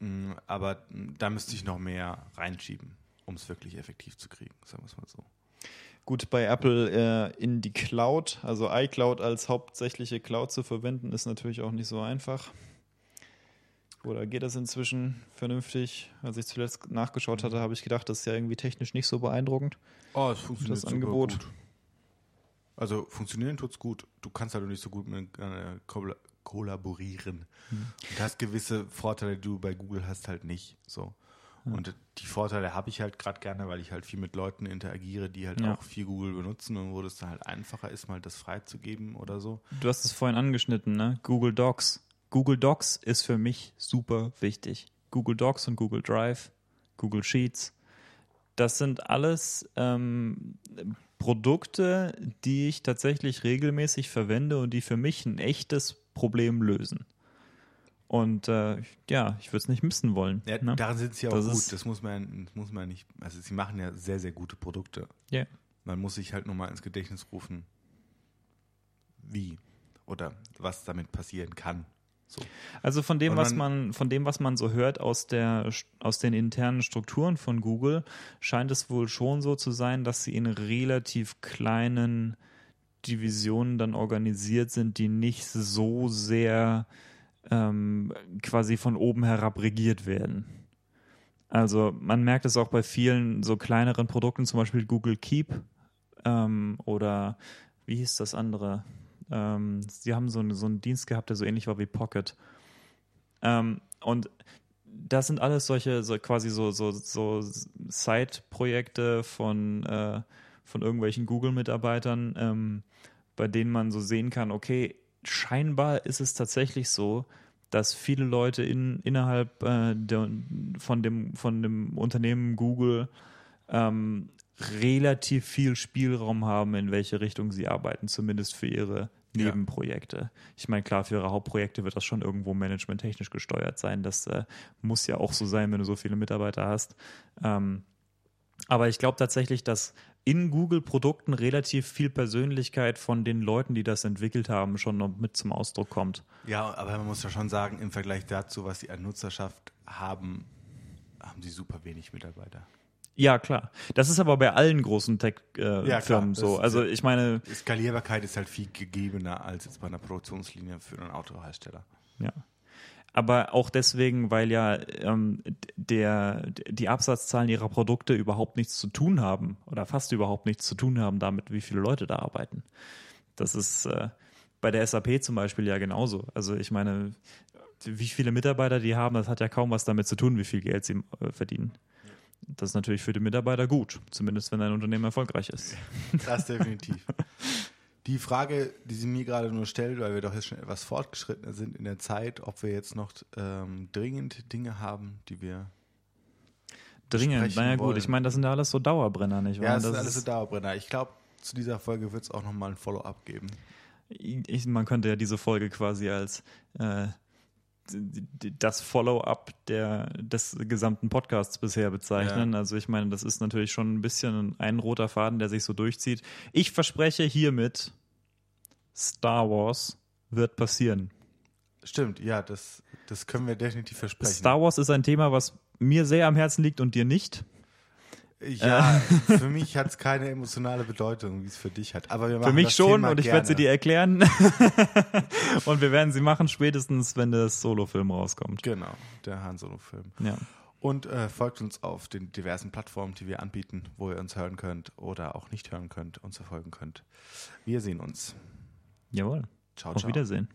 Mm, Aber da müsste ich noch mehr reinschieben, um es wirklich effektiv zu kriegen, sagen wir es mal so. Gut, bei Apple äh, in die Cloud, also iCloud als hauptsächliche Cloud zu verwenden, ist natürlich auch nicht so einfach. Oder geht das inzwischen vernünftig? Als ich zuletzt nachgeschaut hatte, habe ich gedacht, das ist ja irgendwie technisch nicht so beeindruckend. Oh, es funktioniert Das super Angebot. gut. Also funktionieren tut's gut. Du kannst halt nicht so gut mit äh, kolla- kollaborieren. Hm. Und hast gewisse Vorteile, die du bei Google hast, halt nicht. So. Und die Vorteile habe ich halt gerade gerne, weil ich halt viel mit Leuten interagiere, die halt Ja. auch viel Google benutzen und wo das dann halt einfacher ist, mal das freizugeben oder so. Du hast es vorhin angeschnitten, ne? Google Docs. Google Docs ist für mich super wichtig. Google Docs und Google Drive, Google Sheets. Das sind alles ähm, Produkte, die ich tatsächlich regelmäßig verwende und die für mich ein echtes Problem lösen. Und äh, ja, ich würde es nicht missen wollen. Ja, ne? daran sind sie auch Das gut. das muss man, das muss man nicht. Also sie machen ja sehr, sehr gute Produkte. Ja. Man muss sich halt nur mal ins Gedächtnis rufen, wie oder was damit passieren kann. So. Also von dem, Und was man- man, von dem, was man so hört aus der, aus den internen Strukturen von Google, scheint es wohl schon so zu sein, dass sie in relativ kleinen Divisionen dann organisiert sind, die nicht so sehr ähm, quasi von oben herab regiert werden. Also man merkt es auch bei vielen so kleineren Produkten, zum Beispiel Google Keep ähm, oder wie hieß das andere? Ähm, sie haben so, einen- so einen Dienst gehabt, der so ähnlich war wie Pocket. Ähm, und das sind alles solche, so quasi so, so, so Side-Projekte von, äh, von irgendwelchen Google-Mitarbeitern, ähm, bei denen man so sehen kann, okay, scheinbar ist es tatsächlich so, dass viele Leute in, innerhalb äh, der, von, dem, von dem Unternehmen Google ähm, relativ viel Spielraum haben, in welche Richtung sie arbeiten, zumindest für ihre Ja. Nebenprojekte. Ich meine, klar, für ihre Hauptprojekte wird das schon irgendwo managementtechnisch gesteuert sein. Das äh, muss ja auch so sein, wenn du so viele Mitarbeiter hast. Ähm, aber ich glaube tatsächlich, dass in Google-Produkten relativ viel Persönlichkeit von den Leuten, die das entwickelt haben, schon noch mit zum Ausdruck kommt. Ja, aber man muss ja schon sagen, im Vergleich dazu, was sie an Nutzerschaft haben, haben sie super wenig Mitarbeiter. Ja, klar. Das ist aber bei allen großen Ja, Tech-Firmen klar. Das so. Also ja- ich meine, Skalierbarkeit ist halt viel gegebener als jetzt bei einer Produktionslinie für einen Autohersteller. Ja. Aber auch deswegen, weil ja ähm, der, die Absatzzahlen ihrer Produkte überhaupt nichts zu tun haben oder fast überhaupt nichts zu tun haben damit, wie viele Leute da arbeiten. Das ist äh, bei der SAP zum Beispiel ja genauso. Also ich meine, wie viele Mitarbeiter die haben, das hat ja kaum was damit zu tun, wie viel Geld sie äh, verdienen. Das ist natürlich für die Mitarbeiter gut, zumindest wenn ein Unternehmen erfolgreich ist. Das definitiv. Die Frage, die sie mir gerade nur stellt, weil wir doch jetzt schon etwas fortgeschrittener sind in der Zeit, ob wir jetzt noch ähm, dringend Dinge haben, die wir. Dringend, naja gut, wollen. ich meine, das sind ja alles so Dauerbrenner, nicht wahr? Ja, das, das ist alles so Dauerbrenner. Ich glaube, zu dieser Folge wird es auch nochmal ein Follow-up geben. ich, man könnte ja diese Folge quasi als äh, das Follow-up des gesamten Podcasts bisher bezeichnen. Ja. Also ich meine, das ist natürlich schon ein bisschen ein roter Faden, der sich so durchzieht. Ich verspreche hiermit, Star Wars wird passieren. Stimmt, ja, das, das können wir definitiv versprechen. Star Wars ist ein Thema, was mir sehr am Herzen liegt und dir nicht. Ja, für mich hat es keine emotionale Bedeutung, wie es für dich hat. Aber wir machen Für mich das schon Thema und ich gerne. werde sie dir erklären. und wir werden sie machen spätestens, wenn der Solo-Film rauskommt. Genau, der Han Solo-Film. Ja. Und äh, folgt uns auf den diversen Plattformen, die wir anbieten, wo ihr uns hören könnt oder auch nicht hören könnt, uns verfolgen könnt. Wir sehen uns. Jawohl. Ciao, Auf ciao. Wiedersehen.